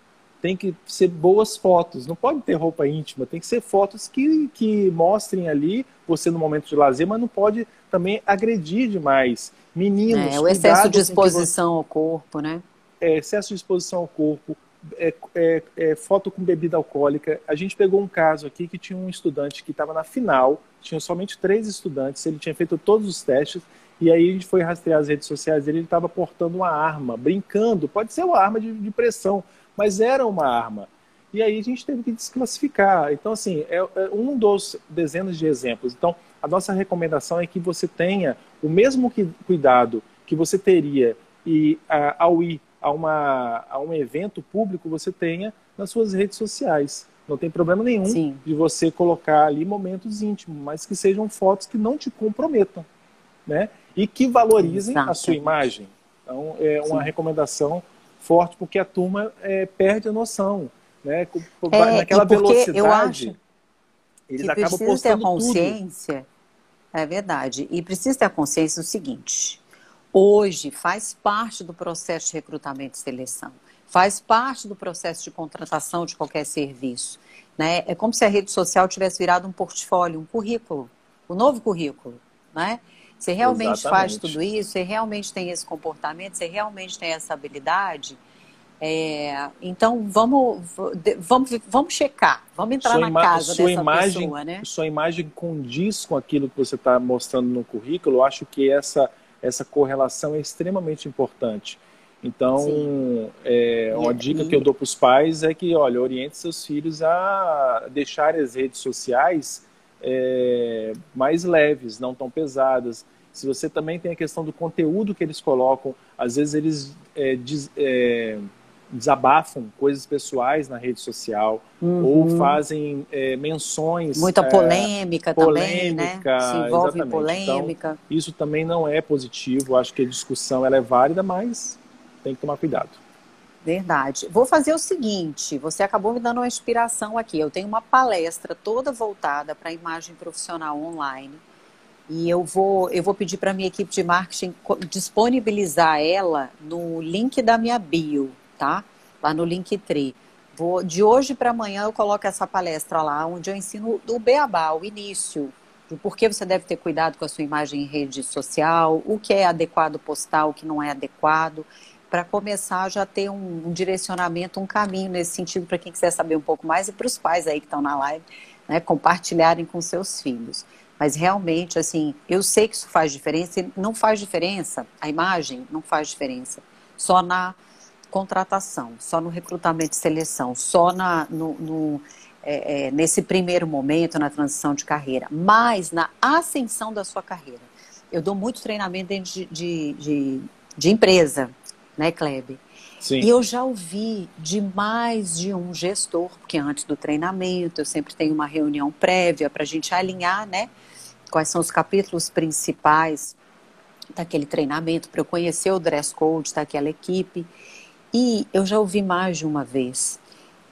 [SPEAKER 2] tem que ser boas fotos. Não pode ter roupa íntima, tem que ser fotos que, que mostrem ali você no momento de lazer, mas não pode também agredir demais. Meninos,
[SPEAKER 1] é, o excesso de exposição você... ao corpo, né?
[SPEAKER 2] É, excesso de exposição ao corpo, é, é, é, foto com bebida alcoólica. A gente pegou um caso aqui que tinha um estudante que estava na final, tinha somente três estudantes, ele tinha feito todos os testes, e aí a gente foi rastrear as redes sociais dele, ele estava portando uma arma, brincando, pode ser uma arma de, de pressão, mas era uma arma. E aí a gente teve que desclassificar. Então, assim, é, é um dos dezenas de exemplos. Então, a nossa recomendação é que você tenha o mesmo que, cuidado que você teria e a, ao ir a, uma, a um evento público, você tenha nas suas redes sociais. Não tem problema nenhum Sim. de você colocar ali momentos íntimos, mas que sejam fotos que não te comprometam, né? E que valorizem a sua imagem. Então, é uma Sim. recomendação forte, porque a turma é, perde a noção. Né?
[SPEAKER 1] É, Naquela velocidade, eu acho eles acabam precisa ter consciência. Tudo. É verdade. E precisa ter a consciência do seguinte: hoje faz parte do processo de recrutamento e seleção, faz parte do processo de contratação de qualquer serviço. Né? É como se a rede social tivesse virado um portfólio, um currículo, um novo currículo. Né? Você realmente Exatamente. faz tudo isso, você realmente tem esse comportamento, você realmente tem essa habilidade. É, então vamos, vamos, vamos checar, vamos entrar na casa
[SPEAKER 2] sua
[SPEAKER 1] dessa
[SPEAKER 2] imagem,
[SPEAKER 1] pessoa, né?
[SPEAKER 2] Sua imagem condiz com aquilo que você está mostrando no currículo. Eu acho que essa, essa correlação é extremamente importante. Então, é, uma e, dica e... que eu dou para os pais é que, olha, oriente seus filhos a deixar as redes sociais é, mais leves, não tão pesadas. Se você também tem a questão do conteúdo que eles colocam, às vezes eles é, des, é, desabafam coisas pessoais na rede social uhum. ou fazem é, menções.
[SPEAKER 1] Muita é, polêmica, polêmica também, né? Se envolve exatamente. polêmica.
[SPEAKER 2] Então, isso também não é positivo. Acho que a discussão ela é válida, mas tem que tomar cuidado.
[SPEAKER 1] Verdade. Vou fazer o seguinte: você acabou me dando uma inspiração aqui. Eu tenho uma palestra toda voltada para a imagem profissional online. E eu vou, eu vou pedir para minha equipe de marketing disponibilizar ela no link da minha bio, tá? Lá no Linktree. Vou, de hoje para amanhã eu coloco essa palestra lá, onde eu ensino o beabá, o início, do porquê você deve ter cuidado com a sua imagem em rede social, o que é adequado postar, o que não é adequado para começar já ter um, um, direcionamento, um caminho nesse sentido para quem quiser saber um pouco mais e para os pais aí que estão na live, né, compartilharem com seus filhos. Mas realmente, assim, eu sei que isso faz diferença e não faz diferença, a imagem não faz diferença só na contratação, só no recrutamento e seleção, só na, no, no é, é, nesse primeiro momento, na transição de carreira, mas na ascensão da sua carreira. Eu dou muito treinamento dentro de, de, de, de empresa, né, Kleber? Sim. E eu já ouvi de mais de um gestor, porque antes do treinamento eu sempre tenho uma reunião prévia para a gente alinhar, né? Quais são os capítulos principais daquele treinamento, para eu conhecer o dress code daquela equipe. E eu já ouvi mais de uma vez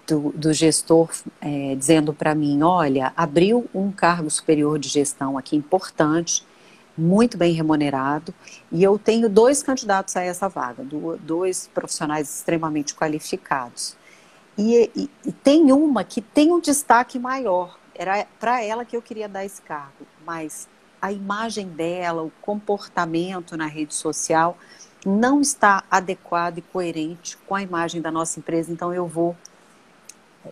[SPEAKER 1] do, do gestor é, dizendo para mim: olha, abriu um cargo superior de gestão aqui importante muito bem remunerado, e eu tenho dois candidatos a essa vaga, dois profissionais extremamente qualificados. E, e, e, tem uma que tem um destaque maior, era para ela que eu queria dar esse cargo, mas a imagem dela, o comportamento na rede social não está adequado e coerente com a imagem da nossa empresa, então eu vou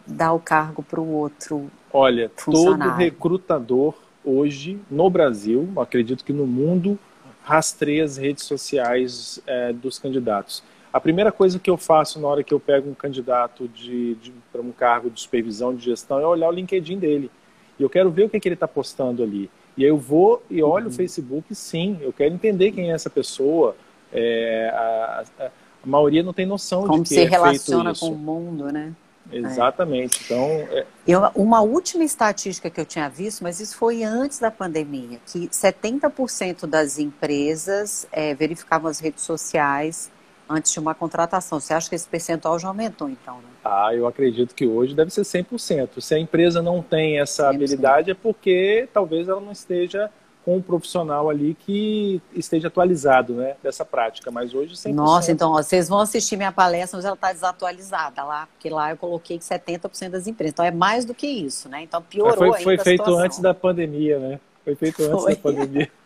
[SPEAKER 1] dar o cargo para o outro.
[SPEAKER 2] Olha, todo recrutador hoje no Brasil, acredito que no mundo, rastreia as redes sociais é, dos candidatos. A primeira coisa que eu faço na hora que eu pego um candidato de, de para um cargo de supervisão de gestão é olhar o LinkedIn dele. E eu quero ver o que, que ele está postando ali. E aí eu vou e olho uhum. o Facebook, sim, eu quero entender quem é essa pessoa. É, a, a, a, maioria não tem noção
[SPEAKER 1] Como
[SPEAKER 2] de que
[SPEAKER 1] se é relaciona com o mundo, né?
[SPEAKER 2] Exatamente. É. Então,
[SPEAKER 1] é... eu, uma última estatística que eu tinha visto, mas isso foi antes da pandemia, que 70% das empresas é, verificavam as redes sociais antes de uma contratação. Você acha que esse percentual já aumentou, então? Né?
[SPEAKER 2] Ah, eu acredito que hoje deve ser 100%. Se a empresa não tem essa 100%. habilidade, é porque talvez ela não esteja com um profissional ali que esteja atualizado né, dessa prática, mas hoje 100%.
[SPEAKER 1] Nossa, então ó, vocês vão assistir minha palestra, mas ela está desatualizada lá, porque lá eu coloquei que 70% das empresas, então é mais do que isso, né? Então piorou
[SPEAKER 2] foi,
[SPEAKER 1] ainda
[SPEAKER 2] Foi feito antes da pandemia, né? Foi feito antes foi. da pandemia.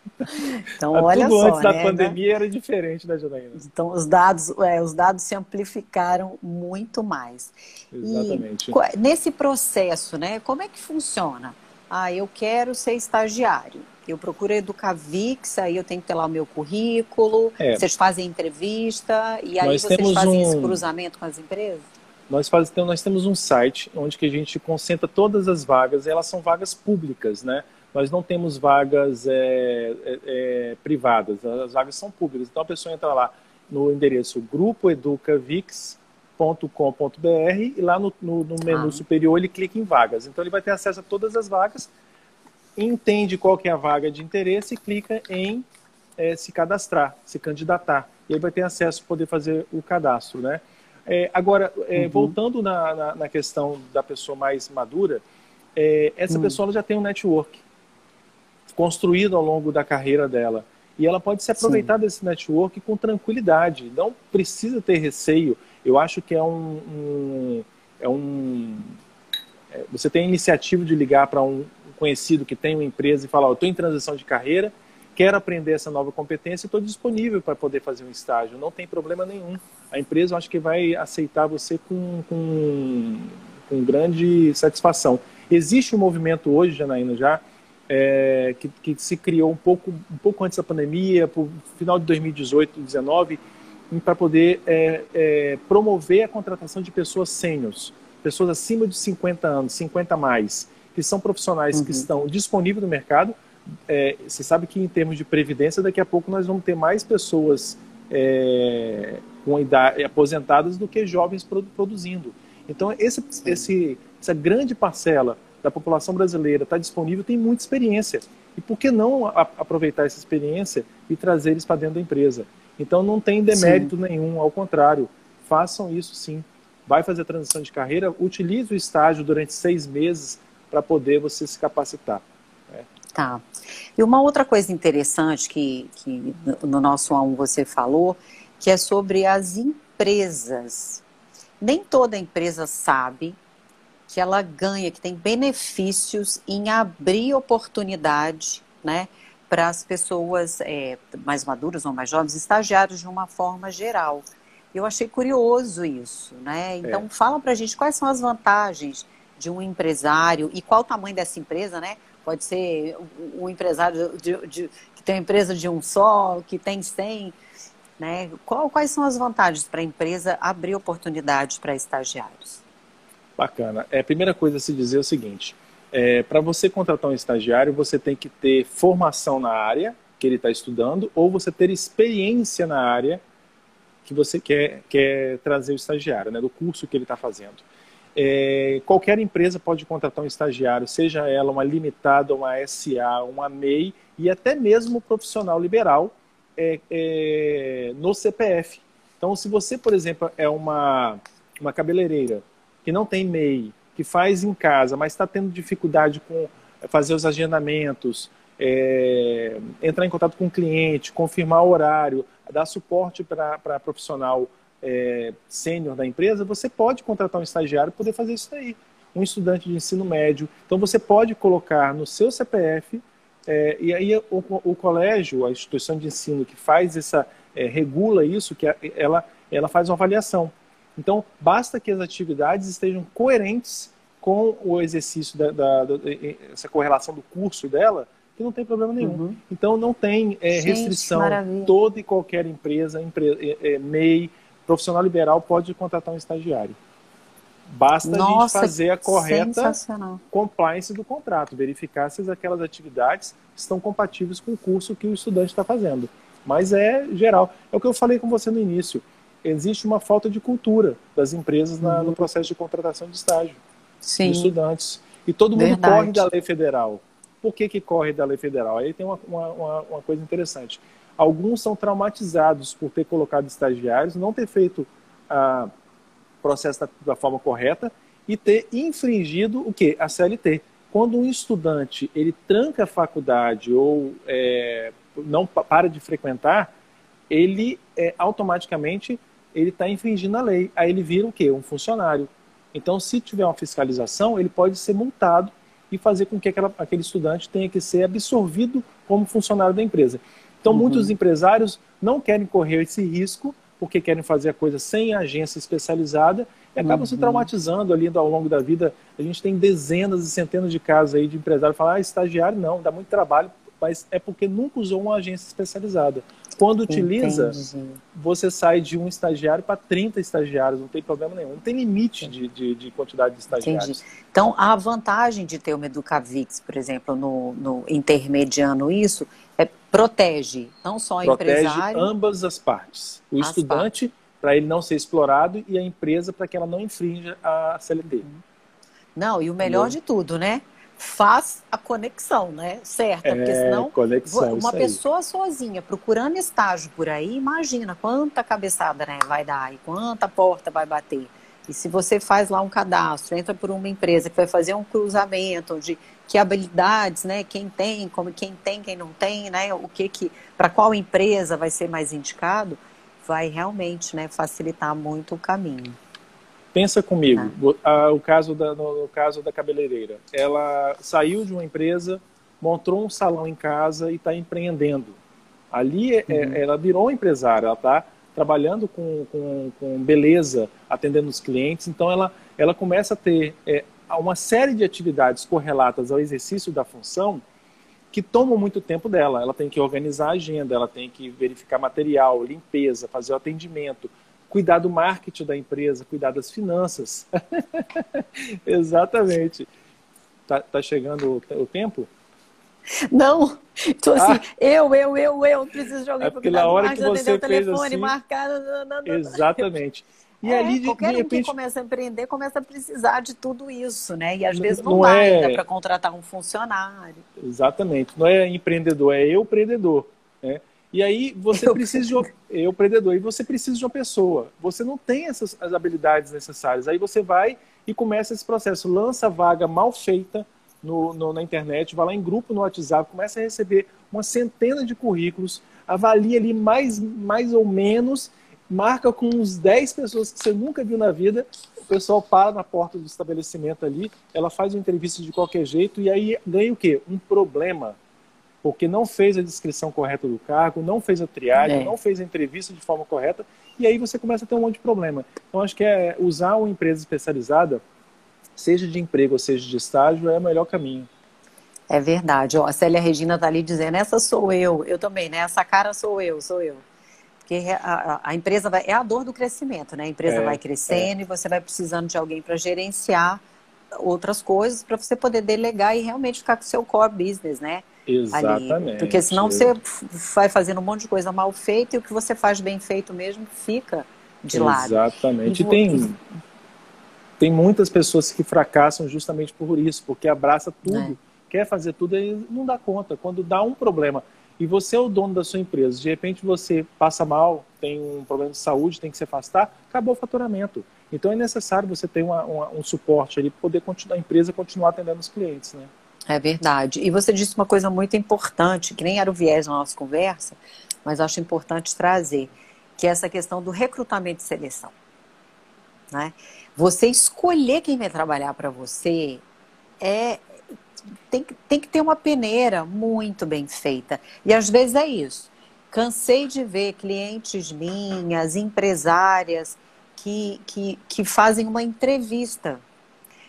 [SPEAKER 1] Então, olha Tudo
[SPEAKER 2] só, antes
[SPEAKER 1] né?
[SPEAKER 2] da pandemia era diferente da Janaína.
[SPEAKER 1] Então, os dados, é, os dados se amplificaram muito mais.
[SPEAKER 2] Exatamente.
[SPEAKER 1] E, nesse processo, né, como é que funciona? Ah, eu quero ser estagiário. Eu procuro a Educavix, aí eu tenho que ter lá o meu currículo, é. vocês fazem entrevista, e aí
[SPEAKER 2] nós
[SPEAKER 1] vocês fazem
[SPEAKER 2] um...
[SPEAKER 1] esse cruzamento com as empresas?
[SPEAKER 2] Nós, faz... Então, nós temos um site onde que a gente concentra todas as vagas, elas são vagas públicas, né? Nós não temos vagas é, é, é, privadas, as vagas são públicas. Então a pessoa entra lá no endereço grupoeducavix.com.br e lá no, no, no menu ah. superior ele clica em vagas. Então ele vai ter acesso a todas as vagas, entende qual que é a vaga de interesse e clica em é, se cadastrar, se candidatar. E aí vai ter acesso a poder fazer o cadastro, né? É, agora, é, uhum. voltando na, na, na, questão da pessoa mais madura, essa uhum. pessoa já tem um network construído ao longo da carreira dela. E ela pode se aproveitar Sim. desse network com tranquilidade. Não precisa ter receio. Eu acho que é um. um é um é, você tem a iniciativa de ligar para um conhecido que tem uma empresa e falar: oh, estou em transição de carreira, quero aprender essa nova competência estou disponível para poder fazer um estágio. Não tem problema nenhum. A empresa, eu acho que vai aceitar você com, com, com grande satisfação. Existe um movimento hoje, Janaína, já é, que, que, se criou um pouco, um pouco antes da pandemia, por final de 2018, 2019, para poder é, é, promover a contratação de pessoas sêniores, pessoas acima de 50 anos, 50 a mais, que são profissionais uhum. que estão disponíveis no mercado. É, você sabe que em termos de previdência, daqui a pouco nós vamos ter mais pessoas é, com idade, aposentadas do que jovens produzindo. Então, esse, esse, essa grande parcela da população brasileira está disponível tem muita experiência. E por que não a, aproveitar essa experiência e trazer eles para dentro da empresa? Então não tem demérito sim. nenhum, ao contrário, façam isso sim. Vai fazer a transição de carreira, utilize o estágio durante seis meses para poder você se capacitar.
[SPEAKER 1] Né? Tá. E uma outra coisa interessante que, que no nosso A1 você falou, que é sobre as empresas. Nem toda empresa sabe que ela ganha, que tem benefícios em abrir oportunidade, né, para as pessoas é, mais maduras ou mais jovens, estagiários de uma forma geral. Eu achei curioso isso, né? Então é. fala para a gente quais são as vantagens de um empresário e qual o tamanho dessa empresa, né? Pode ser um empresário de, de, que tem uma empresa de um só, que tem 100, né? Qual, quais são as vantagens para a empresa abrir oportunidades para estagiários?
[SPEAKER 2] Bacana. É, a primeira coisa a se dizer é o seguinte: é, para você contratar um estagiário, você tem que ter formação na área que ele está estudando, ou você ter experiência na área que você quer, quer trazer o estagiário, né, do curso que ele está fazendo. É, qualquer empresa pode contratar um estagiário, seja ela uma limitada, uma SA, uma MEI e até mesmo profissional liberal é, é, no CPF. Então, se você, por exemplo, é uma, uma cabeleireira que não tem MEI, que faz em casa, mas está tendo dificuldade com fazer os agendamentos, é, entrar em contato com o cliente, confirmar o horário, dar suporte para profissional é, sênior da empresa, você pode contratar um estagiário e poder fazer isso aí. um estudante de ensino médio. Então você pode colocar no seu CPF é, e aí o, o, colégio, a instituição de ensino que faz essa é, regula isso, que ela ela faz uma avaliação. Então basta que as atividades estejam coerentes com o exercício da, da, da essa correlação do curso dela, que não tem problema nenhum. Uhum. Então não tem é, Gente, restrição. Maravilha. Toda e qualquer empresa, empresa é, MEI, profissional liberal pode contratar um estagiário. Basta Nossa, a gente fazer a correta compliance do contrato, verificar se aquelas atividades estão compatíveis com o curso que o estudante está fazendo. Mas é geral. É o que eu falei com você no início. Existe uma falta de cultura das empresas na, no uhum. processo de contratação de estágio Sim. de estudantes. E todo mundo Verdade. corre da lei federal. Por que, que corre da lei federal? Aí tem uma, uma, uma coisa interessante. Alguns são traumatizados por ter colocado estagiários, não ter feito a processo da, da forma correta e ter infringido o que? A CLT. Quando um estudante ele tranca a faculdade ou é, não para de frequentar, ele é, automaticamente ele está infringindo a lei. Aí ele vira o quê? Um funcionário. Então, se tiver uma fiscalização, ele pode ser multado e fazer com que aquela, aquele estudante tenha que ser absorvido como funcionário da empresa. Então, uhum. muitos empresários não querem correr esse risco porque querem fazer a coisa sem agência especializada e acabam uhum. se traumatizando ali ao longo da vida. A gente tem dezenas e centenas de casos aí de empresário falar, ah, estagiário não, dá muito trabalho, mas é porque nunca usou uma agência especializada. Quando utiliza, Entendi. você sai de um estagiário para 30 estagiários, não tem problema nenhum. Não tem limite de, de, de quantidade de estagiários.
[SPEAKER 1] Entendi. Então, a vantagem de ter uma Educavix, por exemplo, no, no intermediano isso, é protege não só o protege empresário...
[SPEAKER 2] ambas as partes. O as estudante, para ele não ser explorado, e a empresa, para que ela não infrinja a CLT. Uhum.
[SPEAKER 1] Não, e o melhor de tudo, né? Faz a conexão, né? Certa, é, porque senão conexão, uma pessoa sozinha procurando estágio por aí, imagina quanta cabeçada né, vai dar e quanta porta vai bater. E se você faz lá um cadastro, entra por uma empresa que vai fazer um cruzamento de que habilidades, né, quem tem, como quem tem, quem não tem, né, o que que para qual empresa vai ser mais indicado, vai realmente, né, facilitar muito o caminho.
[SPEAKER 2] Pensa comigo, ah. o caso da no, caso da cabeleireira, ela saiu de uma empresa, montou um salão em casa e está empreendendo. Ali é, uhum. ela virou empresária, ela está trabalhando com, com, com, beleza, atendendo os clientes. Então, ela, ela começa a ter é, uma série de atividades correlatas ao exercício da função que tomam muito tempo dela. Ela tem que organizar a agenda, ela tem que verificar material, limpeza, fazer o atendimento, cuidar do marketing da empresa, cuidar das finanças. Exatamente. Tá, tá chegando o, o tempo?
[SPEAKER 1] Não, tô assim, ah. eu, eu, eu, eu, preciso jogar
[SPEAKER 2] é porque na hora que você o telefone, assim,
[SPEAKER 1] marcar.
[SPEAKER 2] Exatamente.
[SPEAKER 1] E é, ali, de, qualquer de repente... um que começa a empreender começa a precisar de tudo isso, né? E às vezes não, não dá é... ainda para contratar um funcionário.
[SPEAKER 2] Exatamente. Não é empreendedor, é eu empreendedor. Né? E aí você eu... precisa de eu empreendedor e você precisa de uma pessoa. Você não tem essas as habilidades necessárias. Aí você vai e começa esse processo, lança vaga mal feita no, no, na internet, vai lá em grupo no WhatsApp, começa a receber uma centena de currículos, avalia ali mais, mais ou menos, marca com uns 10 pessoas que você nunca viu na vida, o pessoal para na porta do estabelecimento ali, ela faz uma entrevista de qualquer jeito e aí ganha o quê? Um problema. Porque não fez a descrição correta do cargo, não fez a triagem, é. não fez a entrevista de forma correta, e aí você começa a ter um monte de problema. Então, acho que é usar uma empresa especializada seja de emprego ou seja de estágio, é o melhor caminho.
[SPEAKER 1] É verdade. Ó, a Célia Regina está ali dizendo, essa sou eu, eu também, né? Essa cara sou eu, sou eu. Porque a, a empresa vai, é a dor do crescimento, né? A empresa é, vai crescendo é. e você vai precisando de alguém para gerenciar outras coisas para você poder delegar e realmente ficar com o seu core business, né?
[SPEAKER 2] Exatamente.
[SPEAKER 1] Ali. Porque senão você vai fazendo um monte de coisa mal feita e o que você faz bem feito mesmo fica de lado.
[SPEAKER 2] Exatamente. E tem, tem muitas pessoas que fracassam justamente por isso, porque abraça tudo, é. quer fazer tudo e não dá conta. Quando dá um problema e você é o dono da sua empresa, de repente você passa mal, tem um problema de saúde, tem que se afastar, acabou o faturamento. Então é necessário você ter uma, uma, um suporte ali para poder continuar, a empresa continuar atendendo os clientes, né?
[SPEAKER 1] É verdade. E você disse uma coisa muito importante, que nem era o viés da nossa conversa, mas acho importante trazer, que é essa questão do recrutamento e seleção. né? Você escolher quem vai trabalhar para você é tem, tem que ter uma peneira muito bem feita. E às vezes é isso. Cansei de ver clientes minhas, empresárias, que, que, que fazem uma entrevista.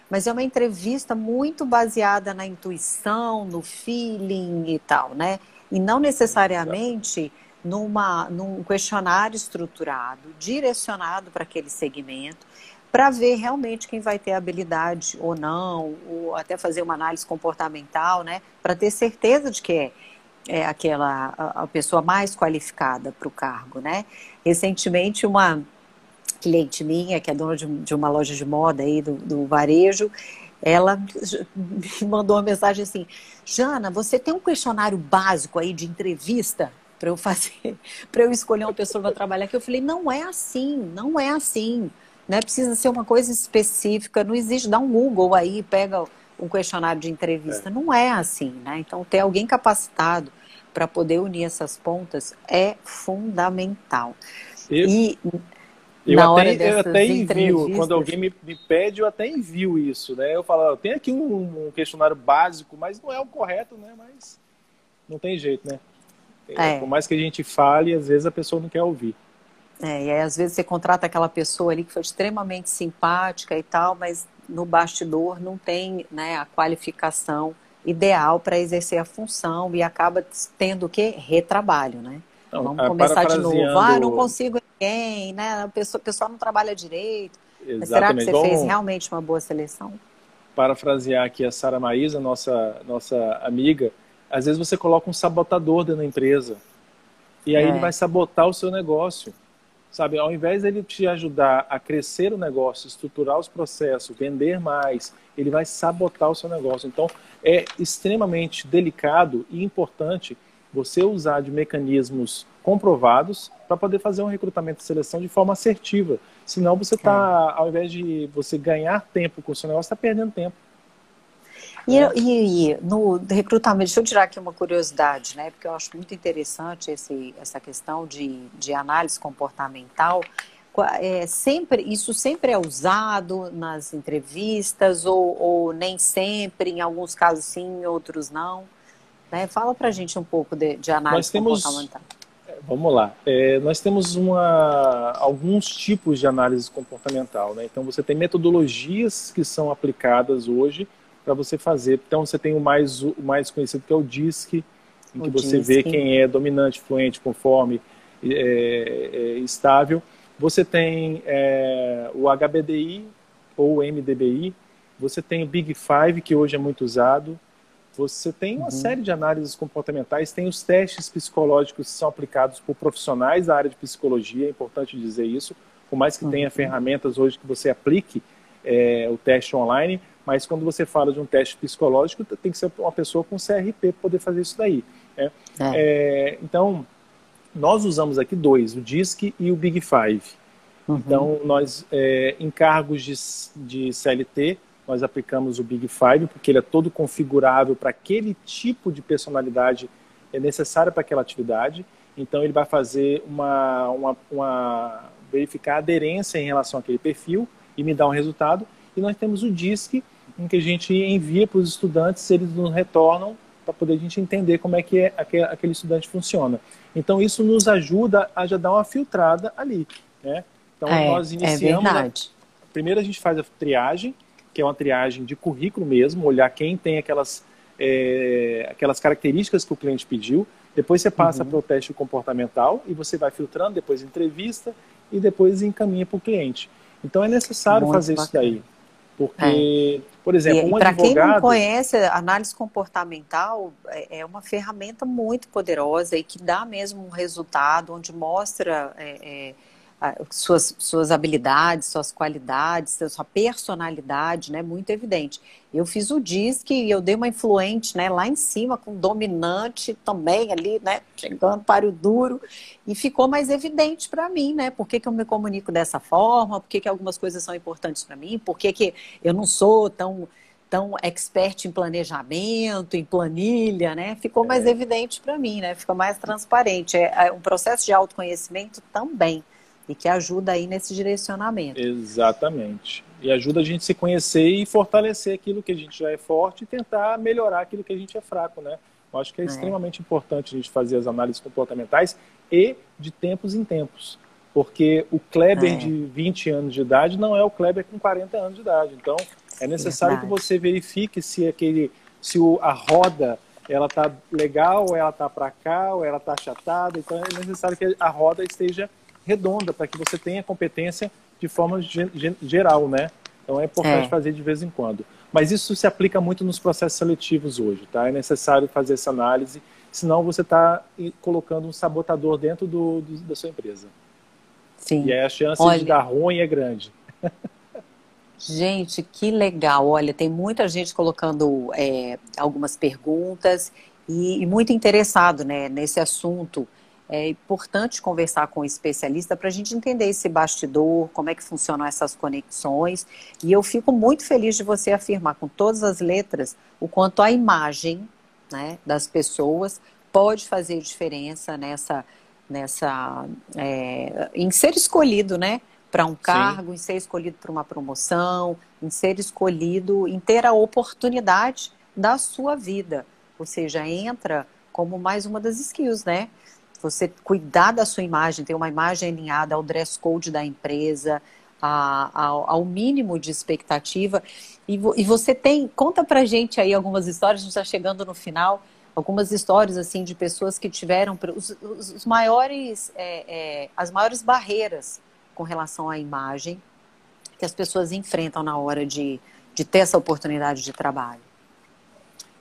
[SPEAKER 1] Mas é uma entrevista muito baseada na intuição, no feeling e tal, né? E não necessariamente numa, num questionário estruturado, direcionado para aquele segmento, para ver realmente quem vai ter habilidade ou não, ou até fazer uma análise comportamental, né? Para ter certeza de que é, é aquela a, pessoa mais qualificada para o cargo, né? Recentemente, uma cliente minha, que é dona de, de uma loja de moda aí do, do varejo, ela me mandou uma mensagem assim: Jana, você tem um questionário básico aí de entrevista para eu fazer, para eu escolher uma pessoa para trabalhar aqui? Eu falei: não é assim, não é assim. Né? Precisa ser uma coisa específica, não existe, dá um Google aí, pega um questionário de entrevista. É. Não é assim, né? Então, ter alguém capacitado para poder unir essas pontas é fundamental.
[SPEAKER 2] E eu Na até, eu até envio, quando alguém me, me, pede, eu até envio isso, né? Eu falo, tem aqui um, um, questionário básico, mas não é o correto, né? Mas não tem jeito, né? É. Por mais que a gente fale, às vezes a pessoa não quer ouvir.
[SPEAKER 1] É, e aí às vezes você contrata aquela pessoa ali que foi extremamente simpática e tal, mas no bastidor não tem né, a qualificação ideal para exercer a função e acaba tendo o quê? Retrabalho, né? Não, Vamos é, começar de novo. Ah, não consigo ninguém, né? A pessoa, pessoa não trabalha direito. Mas será que você Vamos... fez realmente uma boa seleção?
[SPEAKER 2] Parafrasear aqui a Sara Maísa, nossa, nossa amiga, às vezes você coloca um sabotador dentro da empresa. E aí é. ele vai sabotar o seu negócio. Sabe, ao invés dele te ajudar a crescer o negócio, estruturar os processos, vender mais, ele vai sabotar o seu negócio. Então, é extremamente delicado e importante você usar de mecanismos comprovados para poder fazer um recrutamento e seleção de forma assertiva. Senão você está, ao invés de você ganhar tempo com o seu negócio, está perdendo tempo.
[SPEAKER 1] E, e, e, no recrutamento, deixa eu tirar aqui uma curiosidade, né? Porque eu acho muito interessante esse, essa questão de, de análise comportamental. É, sempre, isso sempre é usado nas entrevistas ou, ou nem sempre, em alguns casos sim, em outros não. Né? Fala para a gente um pouco de, de análise temos, comportamental.
[SPEAKER 2] É, vamos lá. É, nós temos uma, alguns tipos de análise comportamental. Né? Então, você tem metodologias que são aplicadas hoje para você fazer. Então, você tem o mais, o mais conhecido que é o DISC, em que você vê quem é dominante, fluente, conforme, é, é, estável. Você tem é, o HBDI ou o MDBI. Você tem o Big Five, que hoje é muito usado. Você tem uma uhum. série de análises comportamentais, tem os testes psicológicos que são aplicados por profissionais da área de psicologia, é importante dizer isso, por mais que uhum. tenha ferramentas hoje que você aplique é, o teste online, mas quando você fala de um teste psicológico, tem que ser uma pessoa com CRP para poder fazer isso daí. Né? É. É, então, nós usamos aqui dois, o DISC e o Big Five. Uhum. Então, nós, é, em cargos de, de CLT, nós aplicamos o Big Five, porque ele é todo configurável para aquele tipo de personalidade é necessária para aquela atividade. Então, ele vai fazer uma, uma, uma verificar a aderência em relação àquele perfil e me dar um resultado. E nós temos o DISC, em que a gente envia para os estudantes, eles nos retornam para poder a gente entender como é que é aquele estudante funciona. Então, isso nos ajuda a já dar uma filtrada ali. Né? Então, é, nós é iniciamos. É a... Primeiro, a gente faz a triagem, que é uma triagem de currículo mesmo, olhar quem tem aquelas, é, aquelas características que o cliente pediu. Depois você passa uhum. para o teste comportamental e você vai filtrando, depois entrevista e depois encaminha para o cliente. Então é necessário Muito fazer bacana. isso daí. Porque, é. por exemplo, um
[SPEAKER 1] Para
[SPEAKER 2] advogado...
[SPEAKER 1] quem não conhece, análise comportamental é, é uma ferramenta muito poderosa e que dá mesmo um resultado, onde mostra é, é suas, suas habilidades, suas qualidades, sua personalidade, né, muito evidente. Eu fiz o DISC e eu dei uma influente, né, lá em cima, com dominante também ali, né, chegando para o duro, e ficou mais evidente para mim, né, por que, que eu me comunico dessa forma, por que, que algumas coisas são importantes para mim, por que, que eu não sou tão tão expert em planejamento, em planilha, né? Ficou mais é. evidente para mim, né? Ficou mais transparente. É, é um processo de autoconhecimento também e que ajuda aí nesse direcionamento.
[SPEAKER 2] Exatamente. E ajuda a gente a se conhecer e fortalecer aquilo que a gente já é forte e tentar melhorar aquilo que a gente é fraco, né? Eu acho que é, é. extremamente importante a gente fazer as análises comportamentais e de tempos em tempos. Porque o Kleber é. de 20 anos de idade não é o Kleber com 40 anos de idade. Então, é necessário Verdade. que você verifique se aquele se o, a roda ela tá legal, ou ela tá para cá, ou ela tá achatada. Então é necessário que a roda esteja redonda para que você tenha competência de forma geral, né? Então é importante é. fazer de vez em quando. Mas isso se aplica muito nos processos seletivos hoje, tá? É necessário fazer essa análise, senão você está colocando um sabotador dentro do, do, da sua empresa. Sim. E aí a chance Olha... de dar ruim é grande.
[SPEAKER 1] Gente, que legal. Olha, tem muita gente colocando é, algumas perguntas e, e, muito interessado né, nesse assunto. É importante conversar com o especialista para a gente entender esse bastidor, como é que funcionam essas conexões. E eu fico muito feliz de você afirmar com todas as letras o quanto a imagem né, das pessoas pode fazer diferença nessa, nessa é, em ser escolhido, né? para um cargo, Sim. em ser escolhido para uma promoção, em ser escolhido, em ter a oportunidade da sua vida. Ou seja, entra como mais uma das skills, né? Você cuidar da sua imagem, ter uma imagem alinhada ao dress code da empresa, a, ao, ao, mínimo de expectativa. E, e, você tem, conta pra gente aí algumas histórias, a gente está chegando no final, algumas histórias assim de pessoas que tiveram os, os, os maiores, é, é, as maiores barreiras com relação à imagem que as pessoas enfrentam na hora de, de ter essa oportunidade de trabalho?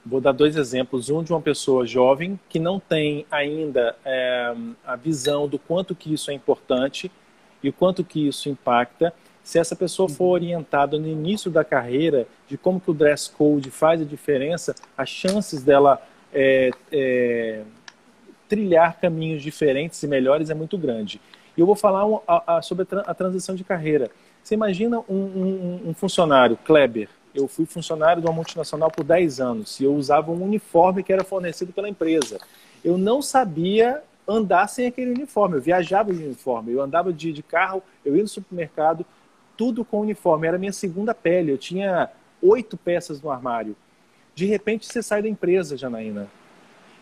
[SPEAKER 2] Vou dar dois exemplos. Um de uma pessoa jovem que não tem ainda é, a visão do quanto que isso é importante e o quanto que isso impacta. Se essa pessoa for uhum. orientada no início da carreira de como que o dress code faz a diferença, as chances dela é, é, trilhar caminhos diferentes e melhores é muito grande. E eu vou falar um, a, a, sobre a, transição de carreira. Você imagina um, um, um, funcionário, Kleber. Eu fui funcionário de uma multinacional por 10 anos e eu usava um uniforme que era fornecido pela empresa. Eu não sabia andar sem aquele uniforme. Eu viajava de uniforme, eu andava de, de carro, eu ia no supermercado, tudo com uniforme. Era minha segunda pele. Eu tinha oito peças no armário. De repente você sai da empresa, Janaína.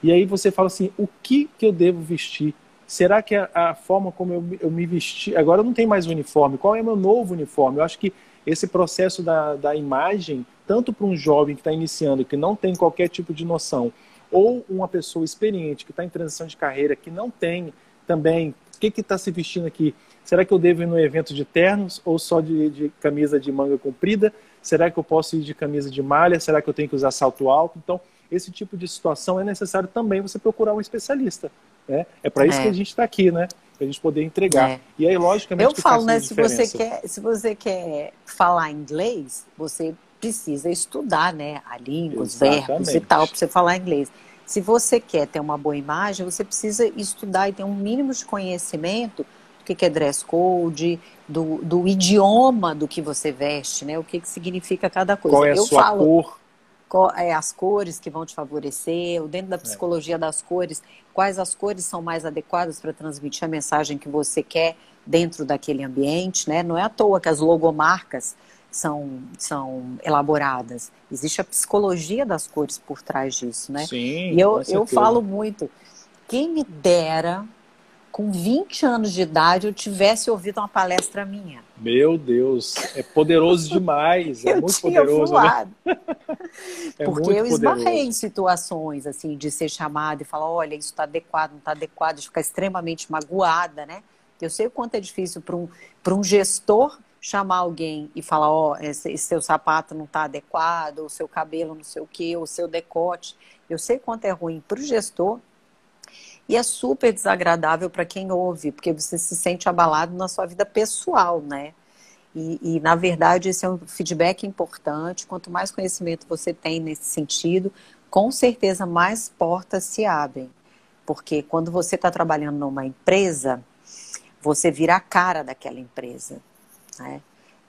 [SPEAKER 2] E aí você fala assim: o que, que eu devo vestir? Será que a, a forma como eu, eu, me vesti. Agora eu não tenho mais uniforme. Qual é o meu novo uniforme? Eu acho que esse processo da, da imagem, tanto para um jovem que está iniciando, que não tem qualquer tipo de noção, ou uma pessoa experiente que está em transição de carreira, que não tem também. O que está se vestindo aqui? Será que eu devo ir no evento de ternos ou só de, de camisa de manga comprida? Será que eu posso ir de camisa de malha? Será que eu tenho que usar salto alto? Então, esse tipo de situação é necessário também você procurar um especialista. Né? É para isso é. que a gente está aqui, né? Para a gente poder entregar. É. E aí, logicamente,
[SPEAKER 1] eu falo, né? Se você quer, se você quer falar inglês, você precisa estudar, né? A língua, os verbos e tal, para você falar inglês. Se você quer ter uma boa imagem, você precisa estudar e ter um mínimo de conhecimento do que é dress code, do, do idioma do que você veste, né? O que, que significa cada coisa.
[SPEAKER 2] Qual é a eu sua falo, cor?
[SPEAKER 1] É, as cores que vão te favorecer, dentro da é. psicologia das cores, quais as cores são mais adequadas para transmitir a mensagem que você quer dentro daquele ambiente, né? Não é à toa que as logomarcas são, são elaboradas. Existe a psicologia das cores por trás disso, né?
[SPEAKER 2] Sim,
[SPEAKER 1] e eu, eu falo muito, quem me dera com 20 anos de idade, eu tivesse ouvido uma palestra minha.
[SPEAKER 2] Meu Deus, é poderoso demais, é eu muito tinha poderoso. Né?
[SPEAKER 1] é Porque eu esbarrei em situações assim de ser chamada e falar, olha, isso está adequado, não está adequado, de ficar extremamente magoada, né? Eu sei o quanto é difícil para um, um gestor chamar alguém e falar, ó, oh, esse, esse, seu sapato não está adequado, o seu cabelo não sei o quê, o seu decote. Eu sei quanto é ruim para o gestor e é super desagradável para quem ouve, porque você se sente abalado na sua vida pessoal, né? E, e, na verdade, esse é um feedback importante. Quanto mais conhecimento você tem nesse sentido, com certeza mais portas se abrem. Porque quando você está trabalhando numa empresa, você vira a cara daquela empresa. Né?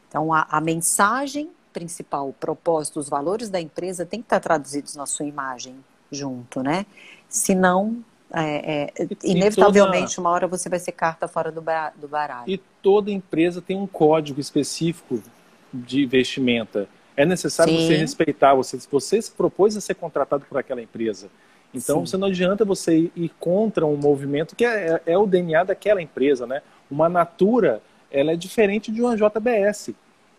[SPEAKER 1] Então, a, a mensagem principal, o propósito, os valores da empresa tem que estar tá traduzidos na sua imagem junto, né? Senão, é, é, inevitavelmente, toda... uma hora você vai ser carta fora do, do baralho.
[SPEAKER 2] E toda empresa tem um código específico de vestimenta. É necessário Sim. você respeitar. Você, você se propôs a ser contratado por aquela empresa. Então, Sim. você não adianta você ir contra um movimento que é, é, é, o DNA daquela empresa, né? Uma Natura, ela é diferente de uma JBS.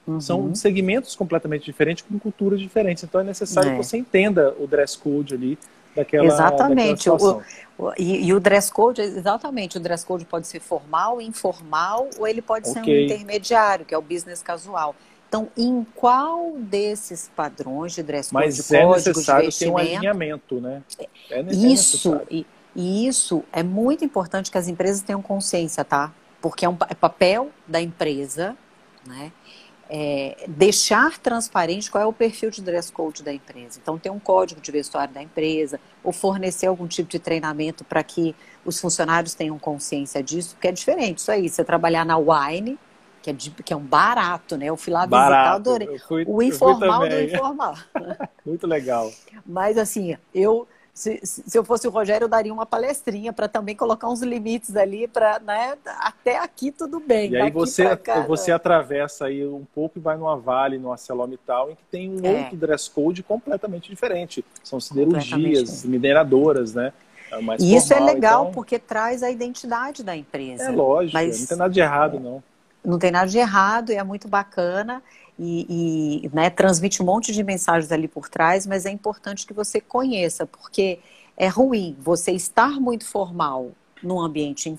[SPEAKER 2] Uhum. São segmentos completamente diferentes, com culturas diferentes. Então, é necessário é. que você entenda o dress code ali daquela
[SPEAKER 1] Exatamente. Daquela o, o, e, e, o dress code, exatamente, o dress code pode ser formal, informal, ou ele pode okay. ser um intermediário, que é o business casual. Então, em qual desses padrões de dress code,
[SPEAKER 2] Mas é necessário ter um alinhamento, né?
[SPEAKER 1] É, é isso, e, e, isso é muito importante que as empresas tenham consciência, tá? Porque é um é papel da empresa, né? É, deixar transparente qual é o perfil de dress code da empresa. Então, ter um código de vestuário da empresa, ou fornecer algum tipo de treinamento para que os funcionários tenham consciência disso, porque é diferente. Isso aí, você trabalhar na Wine, que é, de, que é um barato, né? Eu fui lá
[SPEAKER 2] barato. visitar,
[SPEAKER 1] adorei. Fui, o informal do informal.
[SPEAKER 2] Muito legal.
[SPEAKER 1] Mas assim, eu se, se eu fosse o Rogério, eu daria uma palestrinha para também colocar uns limites ali para, né, até aqui tudo bem.
[SPEAKER 2] E aí você, cá, você né? atravessa aí um pouco e vai numa Vale, numa Celomital, em que tem um é. outro dress code completamente diferente. São siderurgias, mineradoras, né?
[SPEAKER 1] É e isso é legal então... porque traz a identidade da empresa.
[SPEAKER 2] É lógico, mas... não tem nada de errado, não
[SPEAKER 1] não tem nada de errado e é muito bacana e, e né, transmite um monte de mensagens ali por trás, mas é importante que você conheça, porque é ruim você estar muito formal num ambiente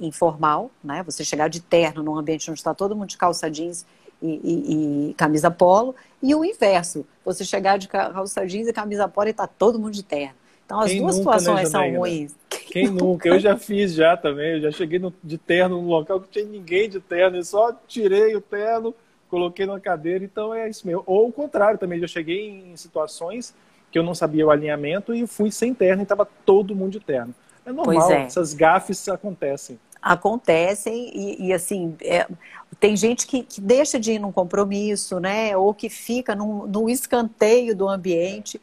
[SPEAKER 1] informal, né? Você chegar de terno num ambiente onde está todo mundo de calça jeans e, e, e, camisa polo, e o inverso, você chegar de calça jeans e camisa polo e está todo mundo de terno. Então as Quem duas nunca, né, situações né, são ruins.
[SPEAKER 2] Quem, Quem nunca? Eu já fiz já também, eu já cheguei no, de terno no local que não tinha ninguém de terno, eu só tirei o terno, coloquei na cadeira, então é isso mesmo. Ou o contrário também, já cheguei em situações que eu não sabia o alinhamento e fui sem terno e estava todo mundo de terno. É normal, é. essas gafes acontecem.
[SPEAKER 1] Acontecem e, e assim, é, tem gente que, que, deixa de ir num compromisso, né? Ou que fica no, no escanteio do ambiente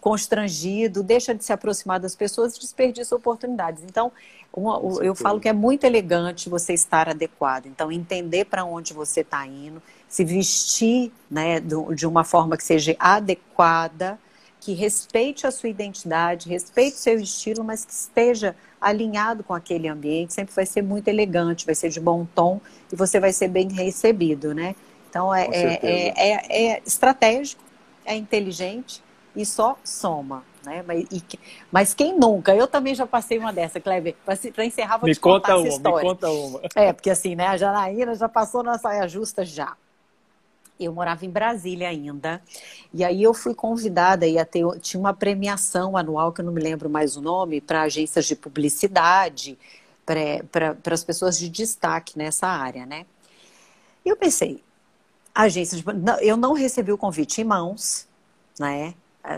[SPEAKER 1] constrangido, deixa de se aproximar das pessoas e desperdiça oportunidades. Então, uma, eu falo que é muito elegante você estar adequado. Então, entender para onde você está indo, se vestir né, de uma forma que seja adequada, que respeite a sua identidade, respeite o seu estilo, mas que esteja alinhado com aquele ambiente, sempre vai ser muito elegante, vai ser de bom tom e você vai ser bem recebido, né? Então, é, é, é, é, é estratégico, é inteligente e só soma. Né? Mas, e, mas quem nunca? Eu também já passei uma dessa, Kleber. Para encerrar, vou
[SPEAKER 2] me
[SPEAKER 1] te contar
[SPEAKER 2] uma,
[SPEAKER 1] essa história.
[SPEAKER 2] Me conta uma.
[SPEAKER 1] É, porque assim, né? A Janaína já passou na saia justa já. Eu morava em Brasília ainda. E aí eu fui convidada a ter. Tinha uma premiação anual, que eu não me lembro mais o nome, para agências de publicidade, para as pessoas de destaque nessa área, né? E eu pensei, agência de, eu não recebi o convite em mãos, né?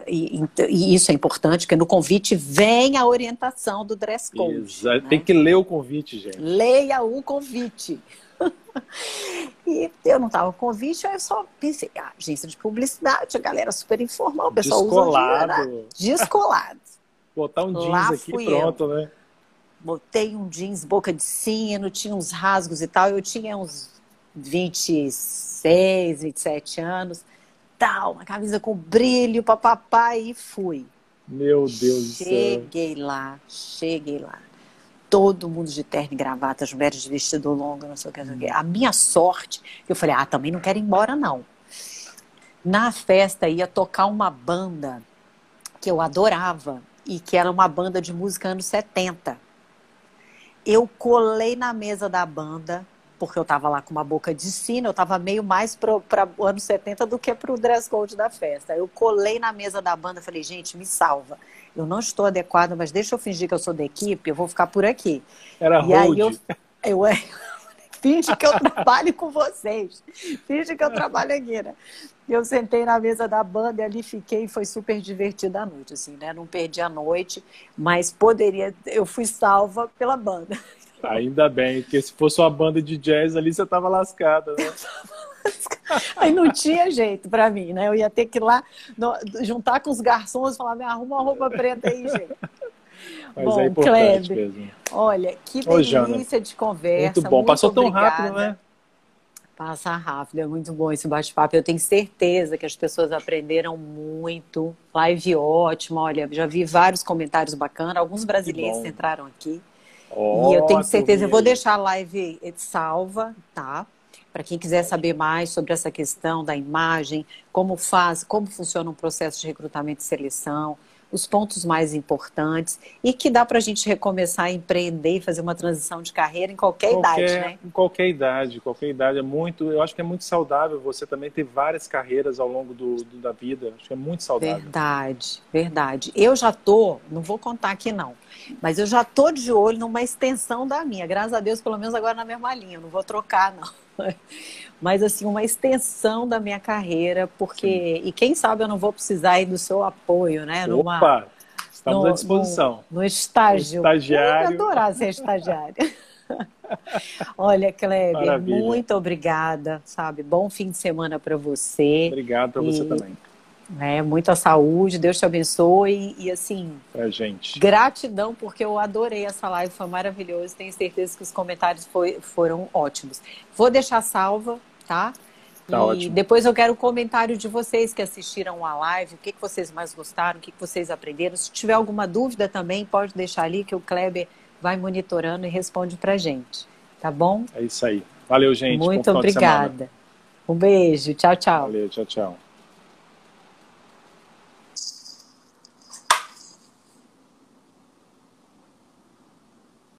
[SPEAKER 1] E, e, isso é importante, porque no convite vem a orientação do dress code.
[SPEAKER 2] Né? Tem que ler o convite, gente.
[SPEAKER 1] Leia o convite. e eu não estava com convite, aí eu só pensei, ah, agência de publicidade, a galera super informal, o pessoal
[SPEAKER 2] Descolado.
[SPEAKER 1] usa dinheiro, descolado.
[SPEAKER 2] Botar um jeans Lá aqui pronto, eu. né?
[SPEAKER 1] Botei um jeans boca de sino, tinha uns rasgos e tal, eu tinha uns 26, 27 anos tal, uma camisa com brilho, papapá, e fui.
[SPEAKER 2] Meu Deus
[SPEAKER 1] cheguei do céu. Cheguei lá, cheguei lá. Todo mundo de terno e gravata, as mulheres de vestido longo, não sei o que, não sei o que. A minha sorte, eu falei, ah, também não quero ir embora, não. Na festa ia tocar uma banda que eu adorava e que era uma banda de música anos 70. Eu colei na mesa da banda, porque eu estava lá com uma boca de sino, eu estava meio mais para o ano 70 do que para o dress code da festa. Eu colei na mesa da banda falei, gente, me salva. Eu não estou adequada, mas deixa eu fingir que eu sou da equipe, eu vou ficar por aqui.
[SPEAKER 2] Era
[SPEAKER 1] e aí eu, eu finge que eu trabalho com vocês. Finge que eu trabalho aqui, né? Eu sentei na mesa da banda e ali fiquei, foi super divertida a noite, assim, né? Não perdi a noite, mas poderia, eu fui salva pela banda.
[SPEAKER 2] Ainda bem, porque se fosse uma banda de jazz ali, você tava lascada, né?
[SPEAKER 1] Aí não tinha jeito para mim, né? Eu ia ter que ir lá no, juntar com os garçons e falar: me arruma uma roupa preta aí, gente.
[SPEAKER 2] Mas Bom, é importante Kleber, mesmo.
[SPEAKER 1] Olha, que delícia Ô, de conversa.
[SPEAKER 2] Muito bom.
[SPEAKER 1] Muito
[SPEAKER 2] Passou obrigada. tão rápido, né?
[SPEAKER 1] Passa rápido, é muito bom esse bate-papo. Eu tenho certeza que as pessoas aprenderam muito. Live ótima, olha, já vi vários comentários bacanas. Alguns brasileiros entraram aqui. Oh, e eu tenho certeza, eu vou deixar a live salva, tá? Para quem quiser saber mais sobre essa questão da imagem, como faz, como funciona um processo de recrutamento e seleção, os pontos mais importantes e que dá para a gente recomeçar a empreender e fazer uma transição de carreira em qualquer, qualquer, idade, né?
[SPEAKER 2] Em qualquer idade, qualquer idade é muito. Eu acho que é muito saudável você também ter várias carreiras ao longo do, do da vida. Acho que é muito saudável.
[SPEAKER 1] Verdade, verdade. Eu já tô, não vou contar aqui não, mas eu já tô de olho numa extensão da minha. Graças a Deus, pelo menos agora na mesma linha. Não vou trocar não. mas assim, uma extensão da minha carreira, porque, Sim. e quem sabe eu não vou precisar aí do seu apoio, né?
[SPEAKER 2] Numa, Opa, estamos no, à disposição.
[SPEAKER 1] No, no estágio.
[SPEAKER 2] estagiário.
[SPEAKER 1] Eu ia adorar ser estagiário. Olha, Kleber, Maravilha. muito obrigada, sabe? Bom fim de semana para você.
[SPEAKER 2] Obrigado para você também.
[SPEAKER 1] É, muita saúde, Deus te abençoe e assim.
[SPEAKER 2] Pra gente.
[SPEAKER 1] Gratidão, porque eu adorei essa live, foi maravilhoso. Tenho certeza que os comentários foi, foram ótimos. Vou deixar salva, tá?
[SPEAKER 2] Tá
[SPEAKER 1] e
[SPEAKER 2] ótimo.
[SPEAKER 1] depois eu quero o comentário de vocês que assistiram a live, o que, que vocês mais gostaram, o que, que vocês aprenderam. Se tiver alguma dúvida também, pode deixar ali que o Kleber vai monitorando e responde pra gente. Tá bom?
[SPEAKER 2] É isso aí. Valeu, gente.
[SPEAKER 1] Muito obrigada. Um beijo. Tchau, tchau.
[SPEAKER 2] Valeu, tchau, tchau.